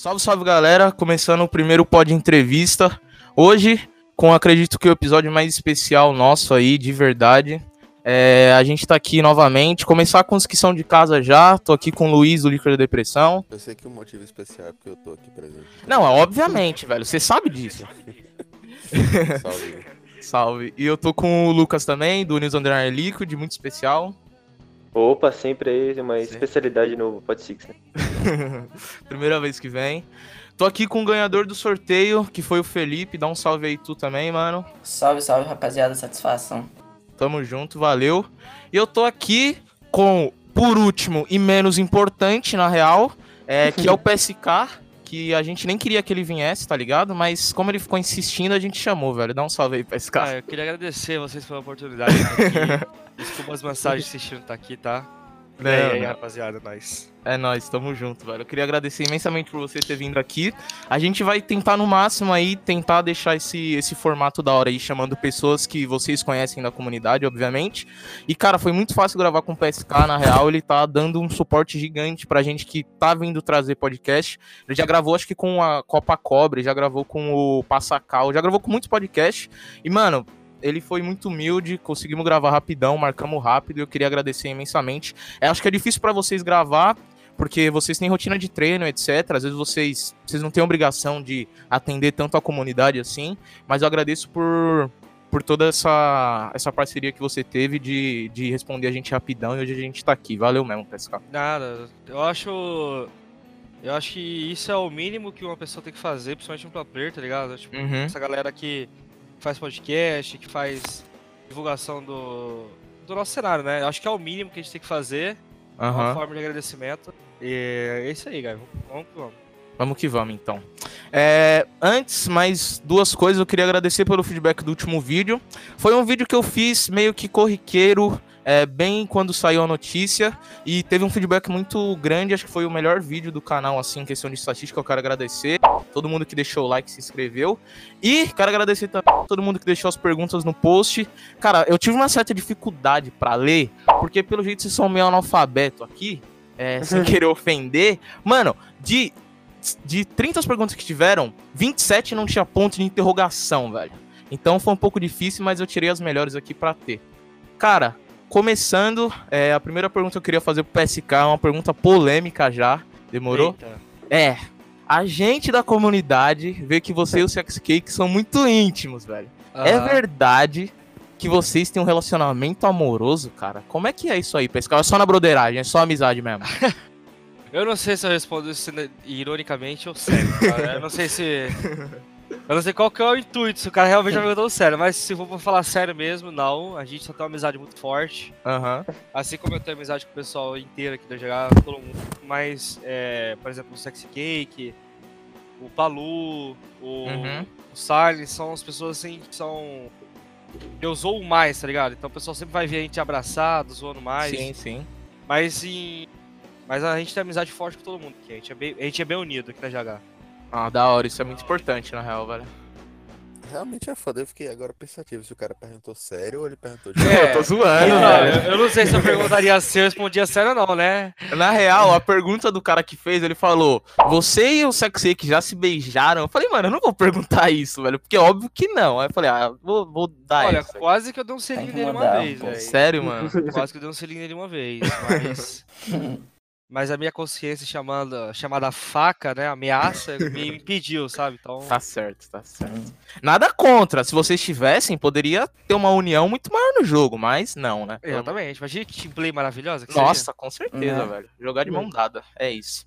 Salve, salve galera, começando o primeiro pod entrevista. Hoje, com acredito que o episódio mais especial nosso aí, de verdade. É, a gente tá aqui novamente. Começar com os que são de casa já. Tô aqui com o Luiz, do Líquido da Depressão. Eu sei que o motivo especial é porque eu tô aqui presente. Não, é obviamente, velho. Você sabe disso. Salve. Salve. E eu tô com o Lucas também, do News Underline Liquid, muito especial. Opa, sempre aí uma Sempre. especialidade no Pod Six, né? Primeira vez que vem. Tô aqui com o ganhador do sorteio, que foi o Felipe. Dá um salve aí tu também, mano. Salve, salve, rapaziada, satisfação. Tamo junto, valeu. E eu tô aqui com, por último e menos importante, na real, é, que é o PSK, que a gente nem queria que ele viesse, tá ligado? Mas como ele ficou insistindo, a gente chamou, velho. Dá um salve aí, PSK. Ah, eu queria agradecer vocês pela oportunidade de. Desculpa as mensagens insistindo estar aqui, tá? E Não, aí, aí, não. rapaziada, nós. É nóis, tamo junto, velho. Eu queria agradecer imensamente por você ter vindo aqui. A gente vai tentar no máximo aí, tentar deixar esse, esse formato da hora aí, chamando pessoas que vocês conhecem da comunidade, obviamente. E, cara, foi muito fácil gravar com o PSK, na real, ele tá dando um suporte gigante pra gente que tá vindo trazer podcast. Ele já gravou, acho que com a Copa Cobre, já gravou com o Passacal, já gravou com muitos podcasts. E, mano, ele foi muito humilde, conseguimos gravar rapidão, marcamos rápido e eu queria agradecer imensamente. É, acho que é difícil pra vocês gravar, porque vocês têm rotina de treino, etc. Às vezes vocês, vocês não têm obrigação de atender tanto a comunidade assim, mas eu agradeço por, por toda essa, essa parceria que você teve de, de responder a gente rapidão e hoje a gente tá aqui. Valeu mesmo, PSK. Nada, eu acho. Eu acho que isso é o mínimo que uma pessoa tem que fazer, principalmente um player, tá ligado? Tipo, Uhum. essa galera que faz podcast, que faz divulgação do, do nosso cenário, né? Eu acho que é o mínimo que a gente tem que fazer, uma Aham. forma de agradecimento. E é isso aí, galera. Vamos que vamos. Vamos que vamos, então. É, antes, mais duas coisas. Eu queria agradecer pelo feedback do último vídeo. Foi um vídeo que eu fiz meio que corriqueiro, é, bem quando saiu a notícia. E teve um feedback muito grande. Acho que foi o melhor vídeo do canal, assim, em questão de estatística. Eu quero agradecer. Todo mundo que deixou o like, se inscreveu. E quero agradecer também a todo mundo que deixou as perguntas no post. Cara, eu tive uma certa dificuldade pra ler, porque pelo jeito vocês são meio analfabeto aqui. é, sem querer ofender. Mano, de de 30 perguntas que tiveram, 27 não tinha ponto de interrogação, velho. Então foi um pouco difícil, mas eu tirei as melhores aqui pra ter. Cara, começando, é, a primeira pergunta que eu queria fazer pro PSK é uma pergunta polêmica já. Demorou? Eita. É. A gente da comunidade vê que você e o Sex Cake são muito íntimos, velho. É Aham. verdade que vocês têm um relacionamento amoroso, cara? Como é que é isso aí, PSK? É só na broderagem, é só amizade mesmo. Eu não sei se eu respondo isso né, ironicamente ou sério, cara. Eu não sei se. Eu não sei qual que é o intuito, se o cara realmente já perguntou sério, mas se for pra falar sério mesmo, não. A gente só tem uma amizade muito forte. Aham. Assim como eu tenho amizade com o pessoal inteiro aqui da GH, todo mundo. Mas, é, por exemplo, o Sexy Cake, o Palu, o, Uhum. o Silence, são as pessoas assim que são. Eu zoo mais, tá ligado? Então o pessoal sempre vai ver a gente abraçado, zoando mais. Sim, sim. Mas em. Mas a gente tem amizade forte com todo mundo aqui. A gente é bem, a gente é bem unido aqui na GH. Ah, da hora, isso é muito importante, na real, velho. Realmente é foda. Eu fiquei agora pensativo se o cara perguntou sério ou ele perguntou de É, eu tô zoando, Não, velho. eu, eu não sei se eu perguntaria se eu respondia sério ou não, né? Na real, a pergunta do cara que fez, ele falou: Você e o Sexy que já se beijaram? Eu falei, mano, eu não vou perguntar isso, velho, porque é óbvio que não. Aí eu falei, ah, vou, vou dar Olha, essa. quase que eu dei um selinho nele uma vez, velho. Sério, mano? Quase que eu dei um selinho nele uma vez, mas. Mas a minha consciência chamada, chamada faca, né? Ameaça, me impediu, sabe? Então. Tá certo, tá certo. Nada contra. Se vocês tivessem, poderia ter uma união muito maior no jogo, mas não, né? Exatamente. Imagina que teamplay maravilhosa que Nossa, com certeza, Né? velho. Jogar de mão dada. É isso.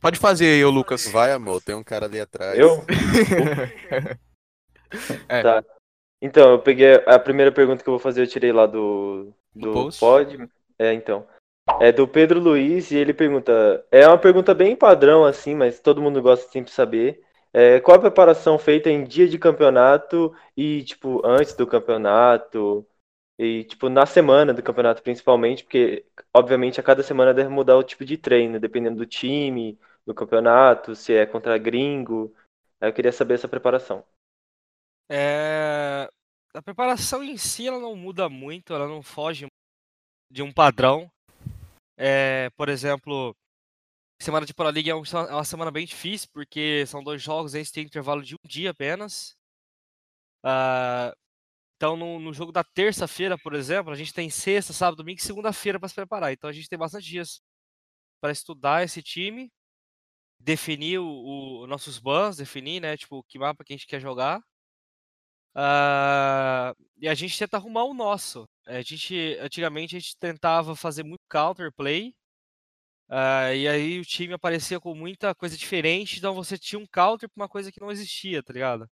Pode fazer aí, ô Lucas. Vai, amor, tem um cara ali atrás. Eu? É. Tá. Então, eu peguei a primeira pergunta que eu vou fazer, eu tirei lá do, Do pod. É, então. É do Pedro Luiz e ele pergunta. É uma pergunta bem padrão, assim, mas todo mundo gosta de sempre saber. É, qual a preparação feita em dia de campeonato e, tipo, antes do campeonato? E, tipo, na semana do campeonato, principalmente, porque, obviamente, a cada semana deve mudar o tipo de treino, dependendo do time, do campeonato, se é contra gringo. Eu queria saber essa preparação. É... A preparação em si ela não muda muito, ela não foge de um padrão. É, por exemplo, semana de Pro League é é uma semana bem difícil, porque são dois jogos, você tem intervalo de um dia apenas. Ah, então, no, no jogo da terça-feira, por exemplo, a gente tem sexta, sábado, domingo e segunda-feira para se preparar. Então, a gente tem bastante dias para estudar esse time, definir o, o- nossos bans, definir, né, tipo, que mapa que a gente quer jogar. Ah, e a gente tenta arrumar o nosso. A gente, antigamente, a gente tentava fazer muito counterplay. ah, e aí o time aparecia com muita coisa diferente, então você tinha um counter pra uma coisa que não existia, tá ligado?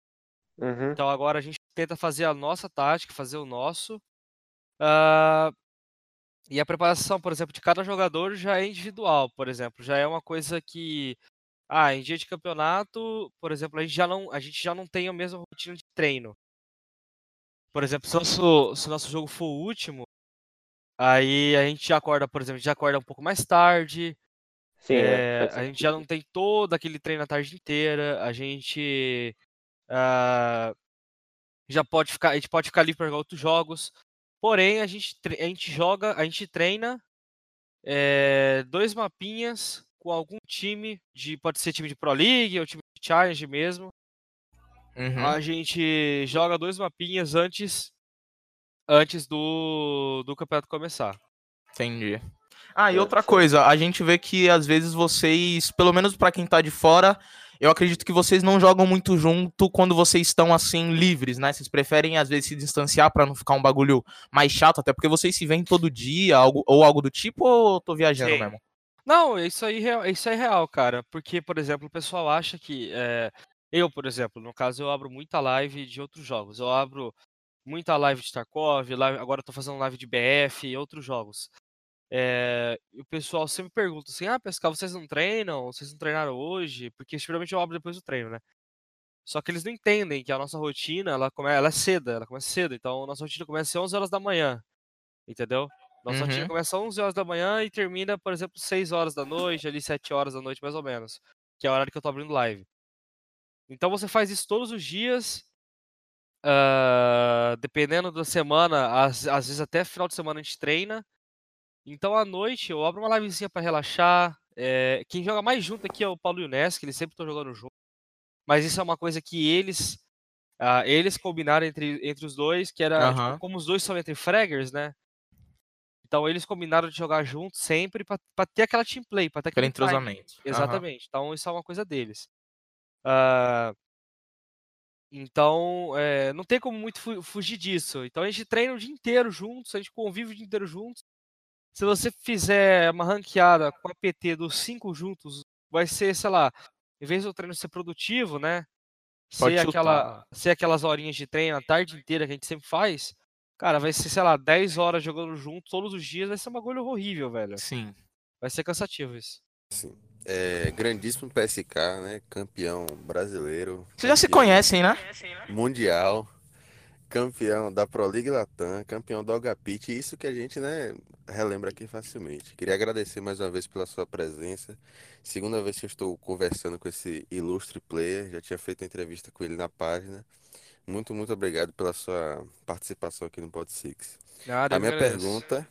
Uhum. Então agora a gente tenta fazer a nossa tática, fazer o nosso. Ah, e a preparação, por exemplo, de cada jogador já é individual, por exemplo. Já é uma coisa que. Ah, em dia de campeonato, por exemplo, a gente já não, a gente já não tem a mesma rotina de treino. Por exemplo, se o nosso, se nosso jogo for o último, aí a gente já acorda, por exemplo, já acorda um pouco mais tarde. Sim, é, É, a gente já não tem todo aquele treino a tarde inteira. A gente ah, já pode ficar, a gente pode ficar livre para jogar outros jogos. Porém, a gente, a gente joga, a gente treina é, dois mapinhas com algum time de, pode ser time de Pro League ou time de Challenge mesmo. Uhum. A gente joga dois mapinhas antes antes do, do campeonato começar. Entendi. Ah, e É, outra coisa, a gente vê que às vezes vocês, pelo menos pra quem tá de fora, eu acredito que vocês não jogam muito junto quando vocês estão assim livres, né? Vocês preferem às vezes se distanciar pra não ficar um bagulho mais chato, até porque vocês se veem todo dia, algo, ou algo do tipo, ou eu tô viajando Sim. mesmo? Não, isso aí, real- isso aí é real, cara. Porque, por exemplo, o pessoal acha que. é, eu, por exemplo, no caso, eu abro muita live de outros jogos. Eu abro muita live de Tarkov, live- agora eu tô fazendo live de BF e outros jogos. É, e o pessoal sempre pergunta assim: ah, Pescal, vocês não treinam? Vocês não treinaram hoje? Porque geralmente eu abro depois do treino, né? Só que eles não entendem que a nossa rotina, ela, come... ela é cedo, ela começa cedo. Então, a nossa rotina começa às 11 horas da manhã, entendeu? Nossa rotina Uhum. começa às 11 horas da manhã e termina, por exemplo, 6 horas da noite, ali 7 horas da noite, mais ou menos. Que é o horário que eu tô abrindo live. Então, você faz isso todos os dias. ah, dependendo da semana, às, às vezes até final de semana a gente treina. Então, à noite, eu abro uma livezinha pra relaxar. eh, quem joga mais junto aqui é o Paulo e o que eles sempre estão jogando junto. Mas isso é uma coisa que eles ah, eles combinaram entre, entre os dois, que era, tipo, como os dois são entre fraggers, né? Então eles combinaram de jogar junto sempre pra, pra ter aquela team play, pra ter Aquele entrosamento. Exatamente. Então isso é uma coisa deles. Ah, então, eh, não tem como muito fu- fugir disso. Então a gente treina o dia inteiro juntos, a gente convive o dia inteiro juntos. Se você fizer uma ranqueada com a PT dos cinco juntos, vai ser, sei lá, em vez do treino ser produtivo, né? Pode Ser, chutar. aquela, ser aquelas horinhas de treino a tarde inteira que a gente sempre faz, cara, vai ser, sei lá, 10 horas jogando junto todos os dias, vai ser um bagulho horrível, velho. Sim. Vai ser cansativo isso. É, grandíssimo PSK, né? Campeão brasileiro. Vocês já se conhecem, né? Mundial. Campeão da Pro League Latam, campeão do Agapit, isso que a gente, né, relembra aqui facilmente. Queria agradecer mais uma vez pela sua presença. Segunda vez que eu estou conversando com esse ilustre player, já tinha feito entrevista com ele na página. Muito, muito obrigado pela sua participação aqui no Pod Six. Nada, A minha agradeço. pergunta,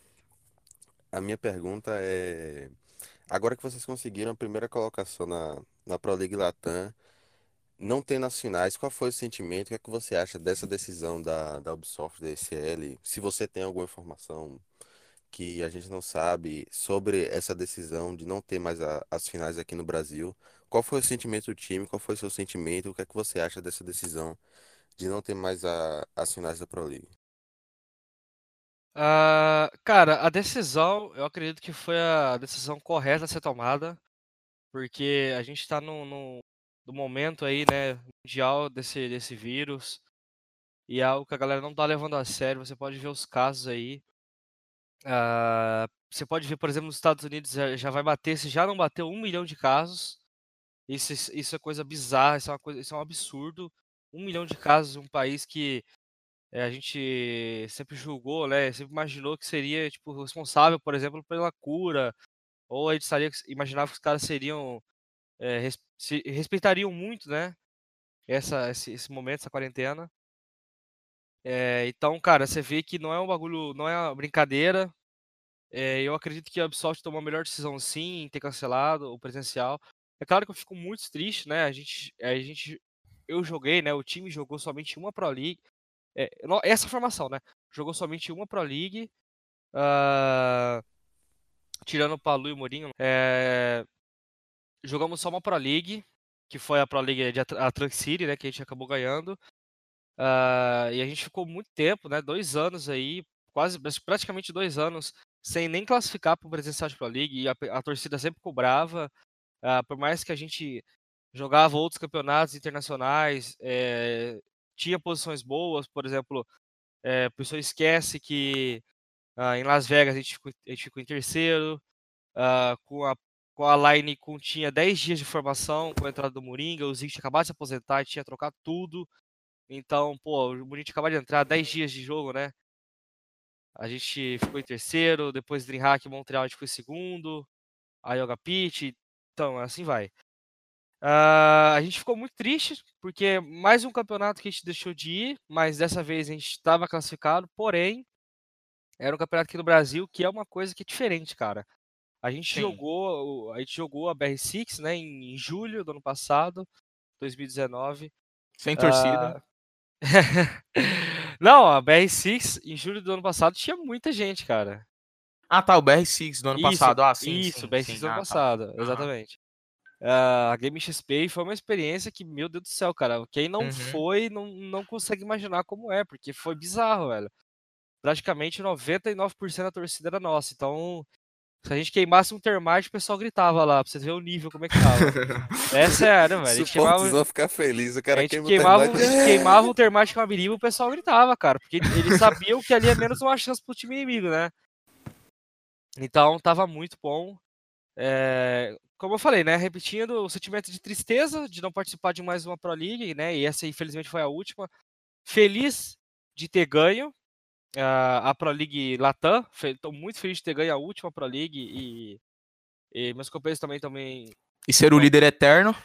a minha pergunta é, agora que vocês conseguiram a primeira colocação na, na Pro League Latam, não tem nas finais, qual foi o sentimento? O que é que você acha dessa decisão da, da Ubisoft, da ECL? Se você tem alguma informação que a gente não sabe sobre essa decisão de não ter mais a- as finais aqui no Brasil, qual foi o sentimento do time? Qual foi o seu sentimento? O que é que você acha dessa decisão de não ter mais a- as finais da Pro League? Ah, cara, a decisão, eu acredito que foi a decisão correta a ser tomada, porque a gente tá no, no, no momento aí, né, mundial desse, desse vírus, e é algo que a galera não tá levando a sério, você pode ver os casos aí. Ah, você pode ver, por exemplo, nos Estados Unidos já, vai bater, se já não bateu um milhão de casos, isso, isso é coisa bizarra, isso é coisa, isso é um absurdo. Um milhão de casos em um país que eh, a gente sempre julgou, né? Sempre imaginou que seria, tipo, responsável, por exemplo, pela cura. Ou a gente estaria, imaginava que os caras seriam, eh, res- se- respeitariam muito, né? Essa, esse, esse momento, essa quarentena. Eh, então, cara, você vê que não é um bagulho, não é uma brincadeira. É, eu acredito que a Ubisoft tomou a melhor decisão sim em ter cancelado o presencial. É claro que eu fico muito triste, né? A gente, a gente, eu joguei, né? O time jogou somente uma Pro League. É, essa formação, né? Jogou somente uma Pro League. Uh, tirando Palu e o Mourinho. É, jogamos só uma Pro League, que foi a Pro League de Atlantic City, né? Que a gente acabou ganhando. Uh, e a gente ficou muito tempo, né? Dois anos aí, quase praticamente dois anos, sem nem classificar para o presencial de Pro League. E a, a torcida sempre cobrava. Uh, por mais que a gente jogava outros campeonatos internacionais, é, tinha posições boas, por exemplo, é, a pessoa esquece que uh, em Las Vegas a gente ficou, a gente ficou em terceiro, uh, com, a, com a line com, tinha 10 dias de formação com a entrada do Moringa, o Zig tinha acabado de se aposentar tinha trocado tudo. Então, pô, o Moringa acabado de entrar, 10 dias de jogo, né? A gente ficou em terceiro, depois Dreamhack Montreal a gente foi em segundo, a Yoga Pit, então assim vai. Uh, a gente ficou muito triste, porque mais um campeonato que a gente deixou de ir, mas dessa vez a gente estava classificado, porém, era um campeonato aqui no Brasil, que é uma coisa que é diferente, cara. A gente Sim. jogou, a gente jogou a BR6, né, em, julho do ano passado, 2019. Sem torcida. Uh... Não, a BR6 em julho do ano passado tinha muita gente, cara. Ah, tá, o BR6 do ano isso, passado. Ah, sim. Isso, sim, BR6 sim. do ano ah, passado, tá. exatamente. Uh, a Game XP foi uma experiência que, meu Deus do céu, cara, quem não Uhum. foi não, não consegue imaginar como é, porque foi bizarro, velho. Praticamente 99% da torcida era nossa, então se a gente queimasse um termite, o pessoal gritava lá, pra vocês verem o nível, como é que tava. É sério, velho. A gente queimava, vão ficar felizes, o a cara gente queima o queimava, termite. a gente queimava um termite com uma biriba, o pessoal gritava, cara, porque eles sabiam que ali é menos uma chance pro time inimigo, né? Então tava muito bom. É, como eu falei, né? Repetindo o sentimento de tristeza de não participar de mais uma Pro League, né? E essa, infelizmente, foi a última. Feliz de ter ganho uh, a Pro League Latam. Estou muito feliz de ter ganho a última Pro League e, e meus companheiros também também. E ser o líder eterno.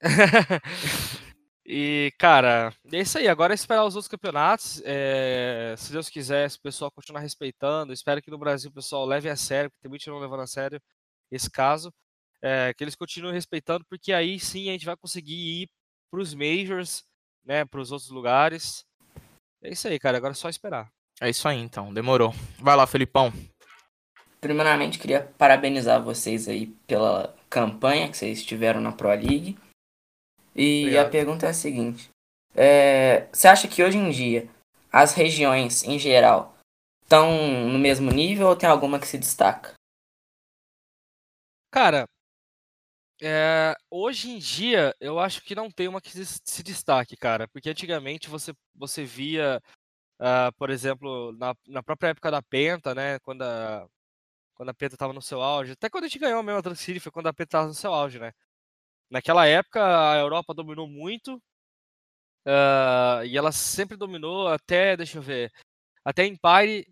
e, cara, é isso aí. Agora é esperar os outros campeonatos. É, se Deus quiser, se o pessoal continuar respeitando. Espero que no Brasil o pessoal leve a sério, porque tem muito não levando a sério esse caso. É, que eles continuem respeitando, porque aí sim a gente vai conseguir ir para os Majors, né, para os outros lugares. É isso aí, cara. Agora é só esperar. É isso aí, então. Demorou. Vai lá, Felipão. Primeiramente, queria parabenizar vocês aí pela campanha que vocês tiveram na Pro League. E Obrigado. a pergunta é a seguinte: é, você acha que hoje em dia as regiões em geral estão no mesmo nível ou tem alguma que se destaca? Cara, é, hoje em dia eu acho que não tem uma que se destaque, cara, porque antigamente você, você via, ah, por exemplo, na, na própria época da Penta, né, quando a, quando a Penta estava no seu auge, até quando a gente ganhou mesmo a Atlantic City foi quando a Penta estava no seu auge, né. Naquela época a Europa dominou muito, ah, e ela sempre dominou até, deixa eu ver, até Empire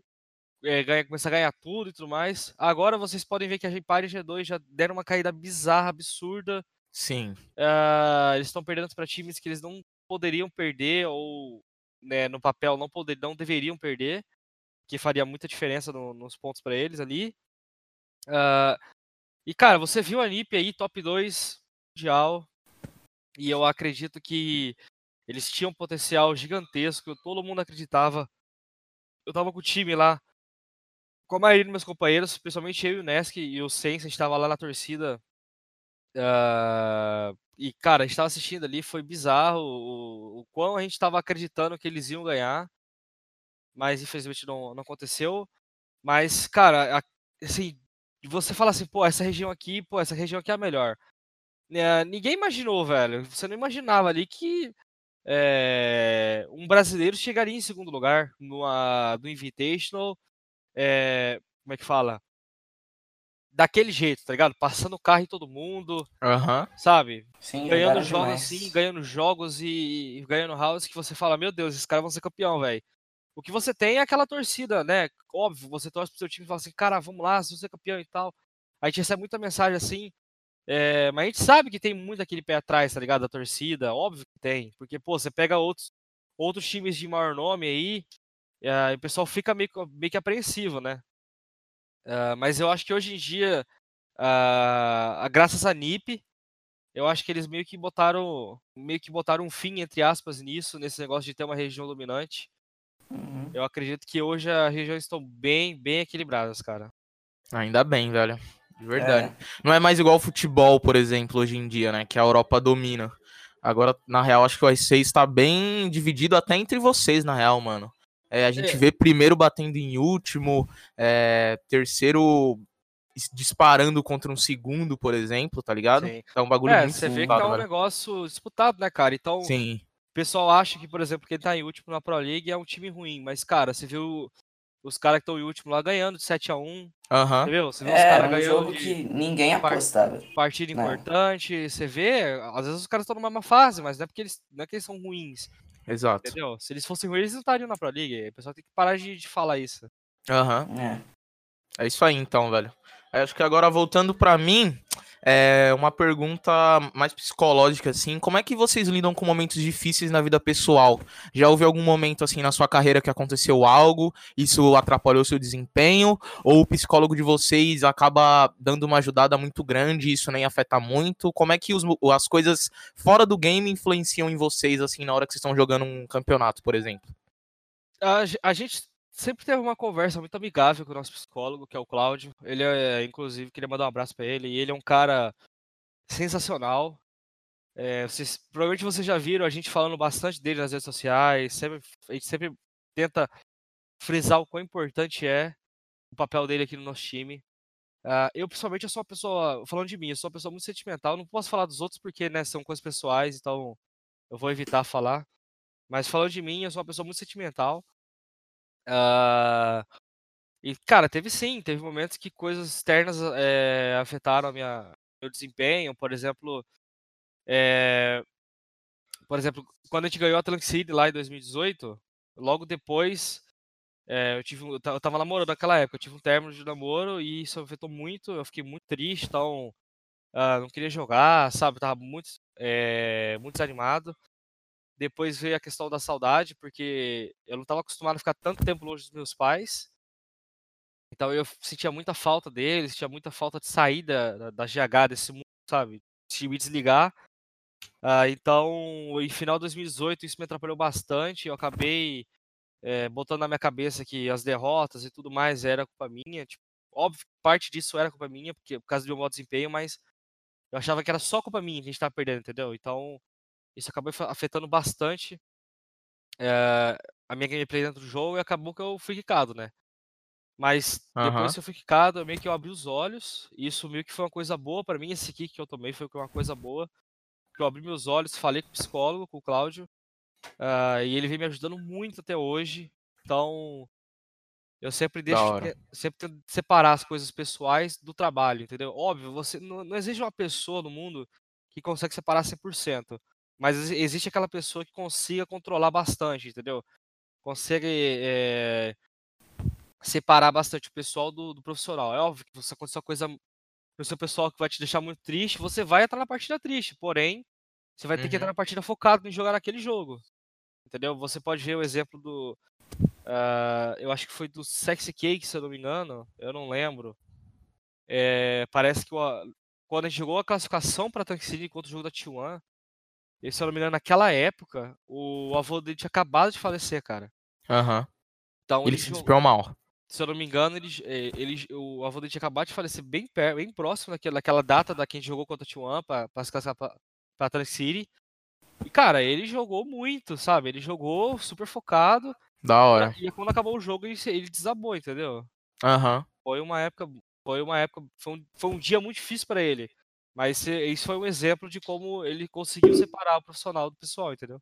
é, ganha, começar a ganhar tudo e tudo mais. Agora vocês podem ver que a Empire e G2 já deram uma caída bizarra, absurda. Sim. Ah, eles estão perdendo para times que eles não poderiam perder ou né, no papel não poder, não deveriam perder, que faria muita diferença no- nos pontos para eles ali. Ah, e cara, você viu a NiP aí top 2 mundial e eu acredito que eles tinham um potencial gigantesco, todo mundo acreditava. Eu tava com o time lá, com a maioria dos meus companheiros, principalmente eu e o Nesk e o Sense, a gente tava lá na torcida. ah, e, cara, a gente tava assistindo ali, foi bizarro o, o quão a gente tava acreditando que eles iam ganhar. Mas infelizmente não, não aconteceu. Mas, cara, assim, você fala assim, pô, essa região aqui, pô, essa região aqui é a melhor. Né, ninguém imaginou, velho. Você não imaginava ali que é, um brasileiro chegaria em segundo lugar numa, no Invitational. É, como é que fala? Daquele jeito, tá ligado? Passando o carro em todo mundo, Aham. sabe? Sim, Ganhando jogaram jogos demais. assim, ganhando jogos e, e ganhando house que você fala, meu Deus, esses caras vão ser campeão, velho. O que você tem é aquela torcida, né? Óbvio, você torce pro seu time e fala assim, cara, vamos lá, se você é campeão e tal. A gente recebe muita mensagem assim, é, mas a gente sabe que tem muito aquele pé atrás, tá ligado? Da torcida, óbvio que tem. Porque, pô, você pega outros, outros times de maior nome aí, e, ah, e o pessoal fica meio, que- meio que apreensivo, né? Uh, mas eu acho que hoje em dia, uh, graças à NIP, eu acho que eles meio que botaram meio que botaram um fim entre aspas nisso, nesse negócio de ter uma região dominante. Uhum. Eu acredito que hoje as regiões estão bem, bem equilibradas, cara. Ainda bem, velho. De verdade. É. Não é mais igual o futebol, por exemplo, hoje em dia, né? Que a Europa domina. Agora, na real, acho que o R6 está bem dividido até entre vocês, na real, mano. É, a gente É. vê primeiro batendo em último, é, terceiro disparando contra um segundo, por exemplo, tá ligado? Sim. É um bagulho É, muito você vê que tá um negócio disputado, né, cara? Então, Sim, o pessoal acha que, por exemplo, quem tá em último na Pro League é um time ruim, mas, cara, você viu os caras que estão em último lá ganhando de 7 a 1 aham. Você viu? Você os É, caras um ganhando jogo de que ninguém apostava. partida Não. importante. Você vê, às vezes os caras estão numa má fase, mas não é porque eles, não é que eles são ruins, Exato. entendeu? Se eles fossem ruins, eles não estariam na Pro League. O pessoal tem que parar de, de falar isso. Aham. É. É isso aí, então, velho. Acho que agora voltando pra mim, é uma pergunta mais psicológica, assim. Como é que vocês lidam com momentos difíceis na vida pessoal? Já houve algum momento, assim, na sua carreira que aconteceu algo, isso atrapalhou seu desempenho? Ou o psicólogo de vocês acaba dando uma ajudada muito grande e isso nem afeta muito? Como é que os as coisas fora do game influenciam em vocês, assim, na hora que vocês estão jogando um campeonato, por exemplo? A, a gente sempre teve uma conversa muito amigável com o nosso psicólogo, que é o Cláudio. Ele é, inclusive, queria mandar um abraço pra ele. E ele é um cara sensacional. É, vocês, provavelmente vocês já viram a gente falando bastante dele nas redes sociais. Sempre, a gente sempre tenta frisar o quão importante é o papel dele aqui no nosso time. Ah, eu, pessoalmente, eu sou uma pessoa, falando de mim, eu sou uma pessoa muito sentimental. Não posso falar dos outros porque, né, são coisas pessoais, então eu vou evitar falar. Mas falando de mim, eu sou uma pessoa muito sentimental. Ah, e, cara, teve sim, teve momentos que coisas externas eh, afetaram a minha, meu desempenho. Por exemplo, eh, por exemplo, quando a gente ganhou a Atlantic City lá em 2018, logo depois, eh, eu tive, eu ta- eu tava namorando naquela época, eu tive um término de namoro e isso afetou muito. Eu fiquei muito triste, então ah, não queria jogar, sabe? Tava muito, eh, muito desanimado. Depois veio a questão da saudade, porque eu não estava acostumado a ficar tanto tempo longe dos meus pais. Então eu sentia muita falta deles, sentia muita falta de sair da, da, GH, desse mundo, sabe? De me desligar. Ah, então, em final de 2018, isso me atrapalhou bastante. Eu acabei eh, botando na minha cabeça que as derrotas e tudo mais era culpa minha. Tipo, óbvio parte disso era culpa minha, porque por causa do meu mau desempenho, mas eu achava que era só culpa minha que a gente estava perdendo, entendeu? Então, isso acabou afetando bastante eh, a minha gameplay dentro do jogo e acabou que eu fui quicado, né? Mas depois que eu fui quicado, eu meio que eu abri os olhos, e isso meio que foi uma coisa boa pra mim, esse kick que eu tomei foi uma coisa boa, que eu abri meus olhos, falei com o psicólogo, com o Cláudio, ah, e ele vem me ajudando muito até hoje, então eu sempre deixo, sempre tento separar as coisas pessoais do trabalho, entendeu? Óbvio, você não, não existe uma pessoa no mundo que consegue separar 100%, mas exi- existe aquela pessoa que consiga controlar bastante, entendeu? Consegue eh, separar bastante o pessoal do, do profissional. É óbvio que se acontecer uma coisa no seu pessoal que vai te deixar muito triste, você vai entrar na partida triste, porém, você vai ter que entrar Uhum. na partida focado em jogar naquele jogo. Entendeu? Você pode ver o exemplo do. ah, eu acho que foi do Sexy Cake, se eu não me engano. Eu não lembro. É, parece que o- quando a gente jogou a classificação para Tank City contra o jogo da T1, e se eu não me engano, naquela época, o avô dele tinha acabado de falecer, cara. Aham. Então Ele se jogou- despeu mal. se eu não me engano, ele, eh, ele, o avô dele tinha acabado de falecer bem, per, bem próximo daquela, daquela data da que a gente jogou contra o T1 pra, pra se classificar pra, pra Atlantic City. E, cara, ele jogou muito, sabe? Ele jogou super focado. Da hora. E quando acabou o jogo, ele, se- ele desabou, entendeu? Aham. Foi uma época. Foi uma época. Foi um, foi um dia muito difícil pra ele. Mas isso foi um exemplo de como ele conseguiu separar o profissional do pessoal, entendeu?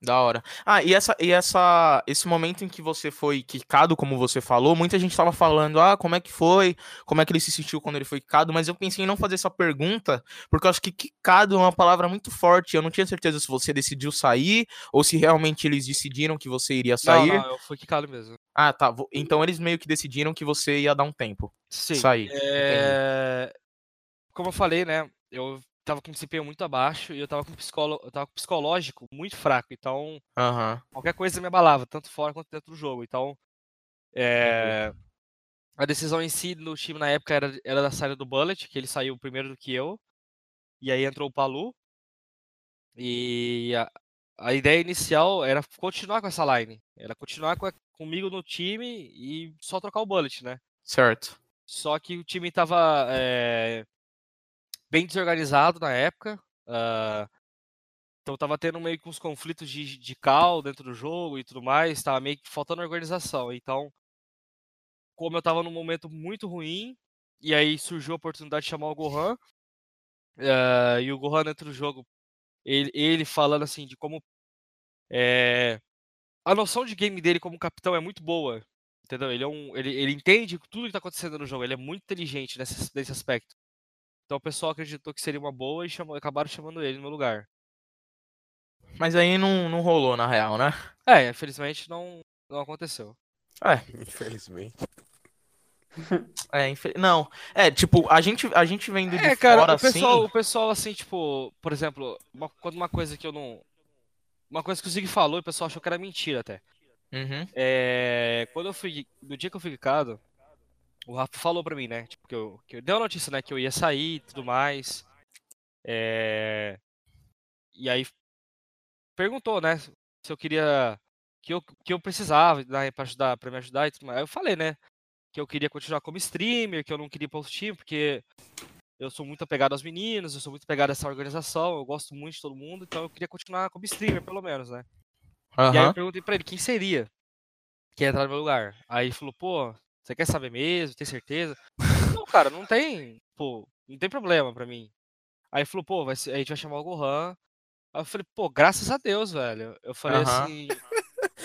Da hora. Ah, e essa e essa esse momento em que você foi quicado, como você falou, muita gente tava falando: "Ah, como é que foi? Como é que ele se sentiu quando ele foi quicado?", mas eu pensei em não fazer essa pergunta, porque eu acho que quicado é uma palavra muito forte. Eu não tinha certeza se você decidiu sair ou se realmente eles decidiram que você iria Não, sair. não, eu fui quicado mesmo. Ah, tá. Então eles meio que decidiram que você ia dar um tempo. Sim. Sair. É... Como eu falei, né? Eu tava com desempenho muito abaixo e eu tava com psicólogo, eu tava com psicológico muito fraco. Então, Aham. qualquer coisa me abalava, tanto fora quanto dentro do jogo. Então, é... A decisão em si no time na época era, era da saída do Bullet, que ele saiu primeiro do que eu. E aí entrou o Palu. E a, a ideia inicial era continuar com essa line. Era continuar com a, comigo no time e só trocar o Bullet, né? Certo. Só que o time tava é, bem desorganizado na época. Uh, então tava tendo meio que uns conflitos de, de cal dentro do jogo e tudo mais. Tava meio que faltando organização. Então, como eu tava num momento muito ruim, e aí surgiu a oportunidade de chamar o Gohan. Uh, e o Gohan dentro do jogo, ele, ele falando assim de como é, a noção de game dele como capitão é muito boa. Entendeu? Ele, é um, ele, ele entende tudo que está acontecendo no jogo. Ele é muito inteligente nesse, nesse aspecto. Então o pessoal acreditou que seria uma boa e chamou, acabaram chamando ele no lugar. Mas aí não, não rolou, na real, né? É, infelizmente não, não aconteceu. É. Infelizmente. É, infel... não. É, tipo, a gente, a gente vendo de é, cara, fora o pessoal, assim. o pessoal, assim, tipo, por exemplo, uma, quando uma coisa que eu não. Uma coisa que o Zig falou, o pessoal achou que era mentira até. Uhum. É, quando eu fui. No dia que eu fui quicado, o Rafa falou pra mim, né? Tipo, que eu, que eu deu a notícia, né? Que eu ia sair e tudo mais. É, e aí perguntou, né? Se eu queria. Que eu, que eu precisava né, pra, ajudar, pra me ajudar e tudo mais. Aí eu falei, né? Que eu queria continuar como streamer, que eu não queria ir time, porque eu sou muito apegado aos meninos, eu sou muito apegado a essa organização, eu gosto muito de todo mundo, então eu queria continuar como streamer, pelo menos, né? Uhum. E aí eu perguntei pra ele quem seria que ia entrar no meu lugar. Aí ele falou, pô, você quer saber mesmo? Tem certeza? não, cara, não tem, pô, não tem problema pra mim. Aí falou, pô, vai ser, a gente vai chamar o Gohan. Aí eu falei, pô, graças a Deus, velho. Eu falei Aham. assim.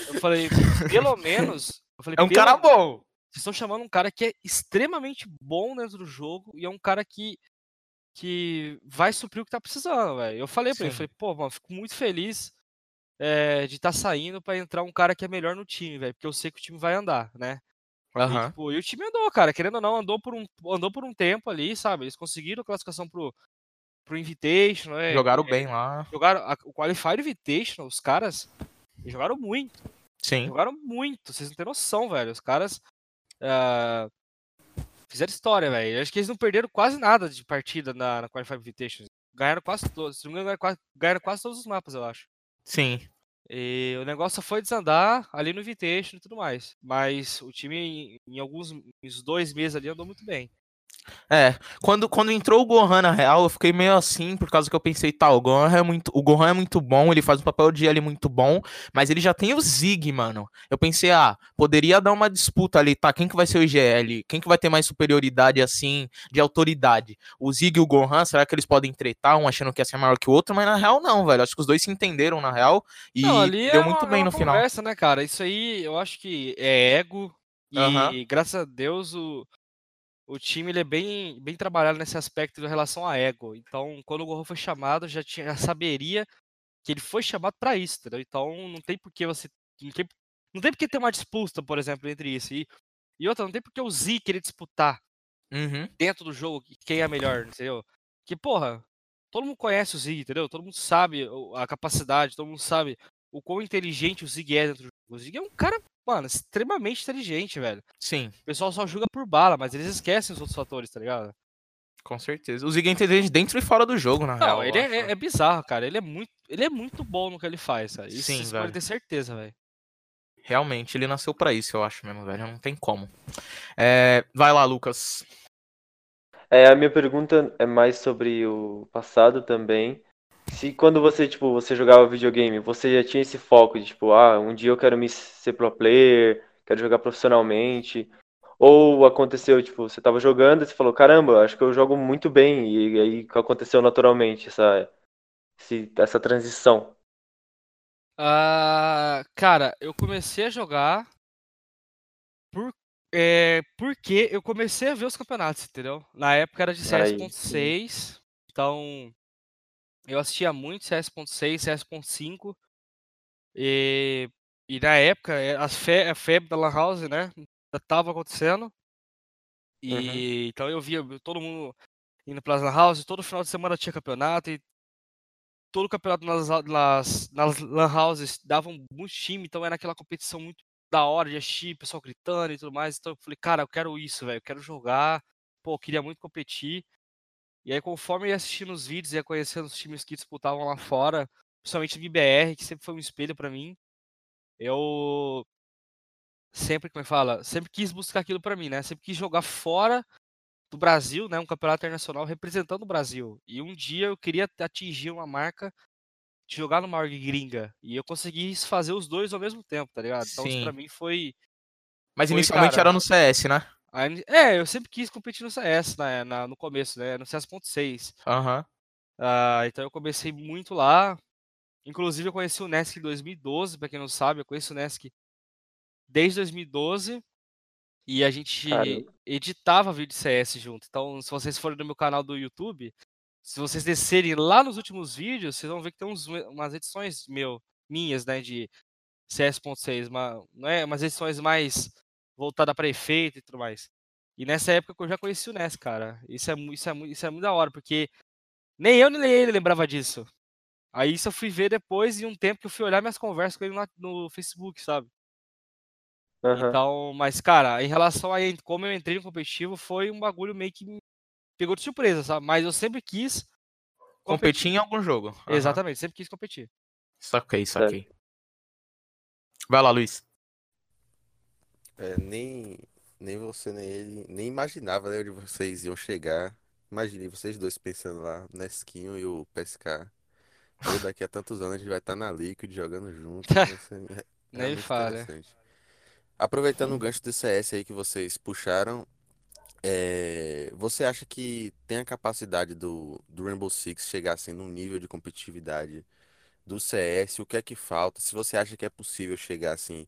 Eu falei, pelo menos. Falei, É um cara bom. Vocês estão chamando um cara que é extremamente bom dentro do jogo e é um cara que, que vai suprir o que tá precisando, velho. Eu falei pra ele, falei, pô, mano, fico muito feliz é, de estar saindo pra entrar um cara que é melhor no time, velho, porque eu sei que o time vai andar, né? E, Aham. tipo, e o time andou, cara, querendo ou não, andou por um, andou por um tempo ali, sabe? Eles conseguiram a classificação pro, pro Invitation, né? Jogaram É, bem lá. Jogaram a- o Qualifier Invitation, os caras jogaram muito. Sim. Jogaram muito, vocês não têm noção, velho. Os caras ah, fizeram história, velho. Acho que eles não perderam quase nada de partida na, na Qualify Invitation. Ganharam quase todos. Se não me engano, ganharam quase, ganharam quase todos os mapas, eu acho. Sim. E o negócio foi desandar ali no Invitation e tudo mais. Mas o time, em, em alguns uns dois meses ali, andou muito bem. É, quando, quando entrou o Gohan na real, eu fiquei meio assim, por causa que eu pensei, tá, o Gohan é muito, o Gohan é muito bom, ele faz um papel de L muito bom, mas ele já tem o Zig, mano. Eu pensei, ah, poderia dar uma disputa ali, tá? Quem que vai ser o IGL? Quem que vai ter mais superioridade, assim, de autoridade? O Zig e o Gohan, será que eles podem tretar, um achando que ia ser maior que o outro? Mas na real, não, velho. Acho que os dois se entenderam, na real, e Não, ali deu é muito uma, bem é uma no final. conversa, né, cara? Isso aí eu acho que é ego. E Aham. graças a Deus o, o time ele é bem, bem trabalhado nesse aspecto em relação a ego. Então, quando o Gohan foi chamado, já, tinha, já saberia que ele foi chamado pra isso, entendeu? Então não tem por que você. Não tem, não tem por que ter uma disputa, por exemplo, entre isso. E, e outra, não tem por que o Z querer disputar Uhum. dentro do jogo quem é melhor, entendeu? Que, porra, todo mundo conhece o Zig, entendeu? Todo mundo sabe a capacidade, todo mundo sabe o quão inteligente o Zig é dentro do jogo. O Zig é um cara, mano, extremamente inteligente, velho. Sim, O pessoal só julga por bala, mas eles esquecem os outros fatores, tá ligado? com certeza. O Zig é inteligente dentro e fora do jogo, na real. Não, eu ele é, é- é bizarro, cara. Ele é muito, ele é muito bom no que ele faz, cara. Isso Sim, podem ter certeza, velho. Realmente, ele nasceu pra isso, eu acho mesmo, velho. Não tem como. É, vai lá, Lucas. É, a minha pergunta é mais sobre o passado também. Se quando você, tipo, você jogava videogame, você já tinha esse foco de, tipo, ah, um dia eu quero me ser pro player, quero jogar profissionalmente. Ou aconteceu, tipo, você tava jogando e você falou, caramba, acho que eu jogo muito bem. E aí aconteceu naturalmente essa, esse- essa transição. Ah, cara, eu comecei a jogar por, é, porque eu comecei a ver os campeonatos, entendeu? Na época era de Aí, sim. CS.6, então eu assistia muito CS.6, CS.5 e, e na época é, as fe, a febre da Lan House, né, tava acontecendo e então eu via todo mundo indo para as Lan House, todo final de semana tinha campeonato e todo campeonato nas, nas, nas Lan Houses davam muito time, então era aquela competição muito da hora de assistir, pessoal gritando e tudo mais. Então eu falei, cara, eu quero isso, velho. Eu quero jogar. Pô, eu queria muito competir. E aí, conforme eu ia assistindo os vídeos, ia conhecendo os times que disputavam lá fora, principalmente o IBR, que sempre foi um espelho para mim, eu sempre, como é que fala, sempre quis buscar aquilo para mim, né? Sempre quis jogar fora do Brasil, né? Um campeonato internacional representando o Brasil. E um dia eu queria atingir uma marca de jogar numa org gringa. E eu consegui fazer os dois ao mesmo tempo, tá ligado? Então isso Sim. pra mim foi. Mas Foi, inicialmente cara. era no CS, né? É, eu sempre quis competir no CS na, na- no começo, né? No CS.6. Aham. Ah, então eu comecei muito lá. Inclusive eu conheci o Nesc em 2012, pra quem não sabe, eu conheço o Nesc desde 2012 e a gente Caramba. editava vídeo de CS junto. Então, se vocês forem no meu canal do YouTube, se vocês descerem lá nos últimos vídeos, vocês vão ver que tem uns, umas edições meu, minhas, né, de CS.6, uma, não é, umas edições mais voltadas para efeito e tudo mais. E nessa época eu já conheci o Nesc, cara. Isso é, isso é, isso é muito da hora, porque nem eu nem ele lembrava disso. Aí isso eu fui ver depois de um tempo que eu fui olhar minhas conversas com ele na- no Facebook, sabe? Aham. Então, mas, cara, em relação a como eu entrei no competitivo, foi um bagulho meio que me pegou de surpresa, sabe? Mas eu sempre quis Competir em algum jogo. Aham. Exatamente, sempre quis competir. Saquei, saquei. Vai lá, Luiz. É, nem, nem você, nem ele, nem imaginava, né, onde vocês iam chegar. Imaginei vocês dois pensando lá, Nesquinho e o PSK. Pô, daqui a tantos anos a gente vai estar na Liquid jogando junto. Vai ser re- Nem realmente fale. interessante. Aproveitando o gancho do CS aí que vocês puxaram, é, você acha que tem a capacidade do, do Rainbow Six chegar assim num nível de competitividade do CS? O que é que falta? Se você acha que é possível chegar assim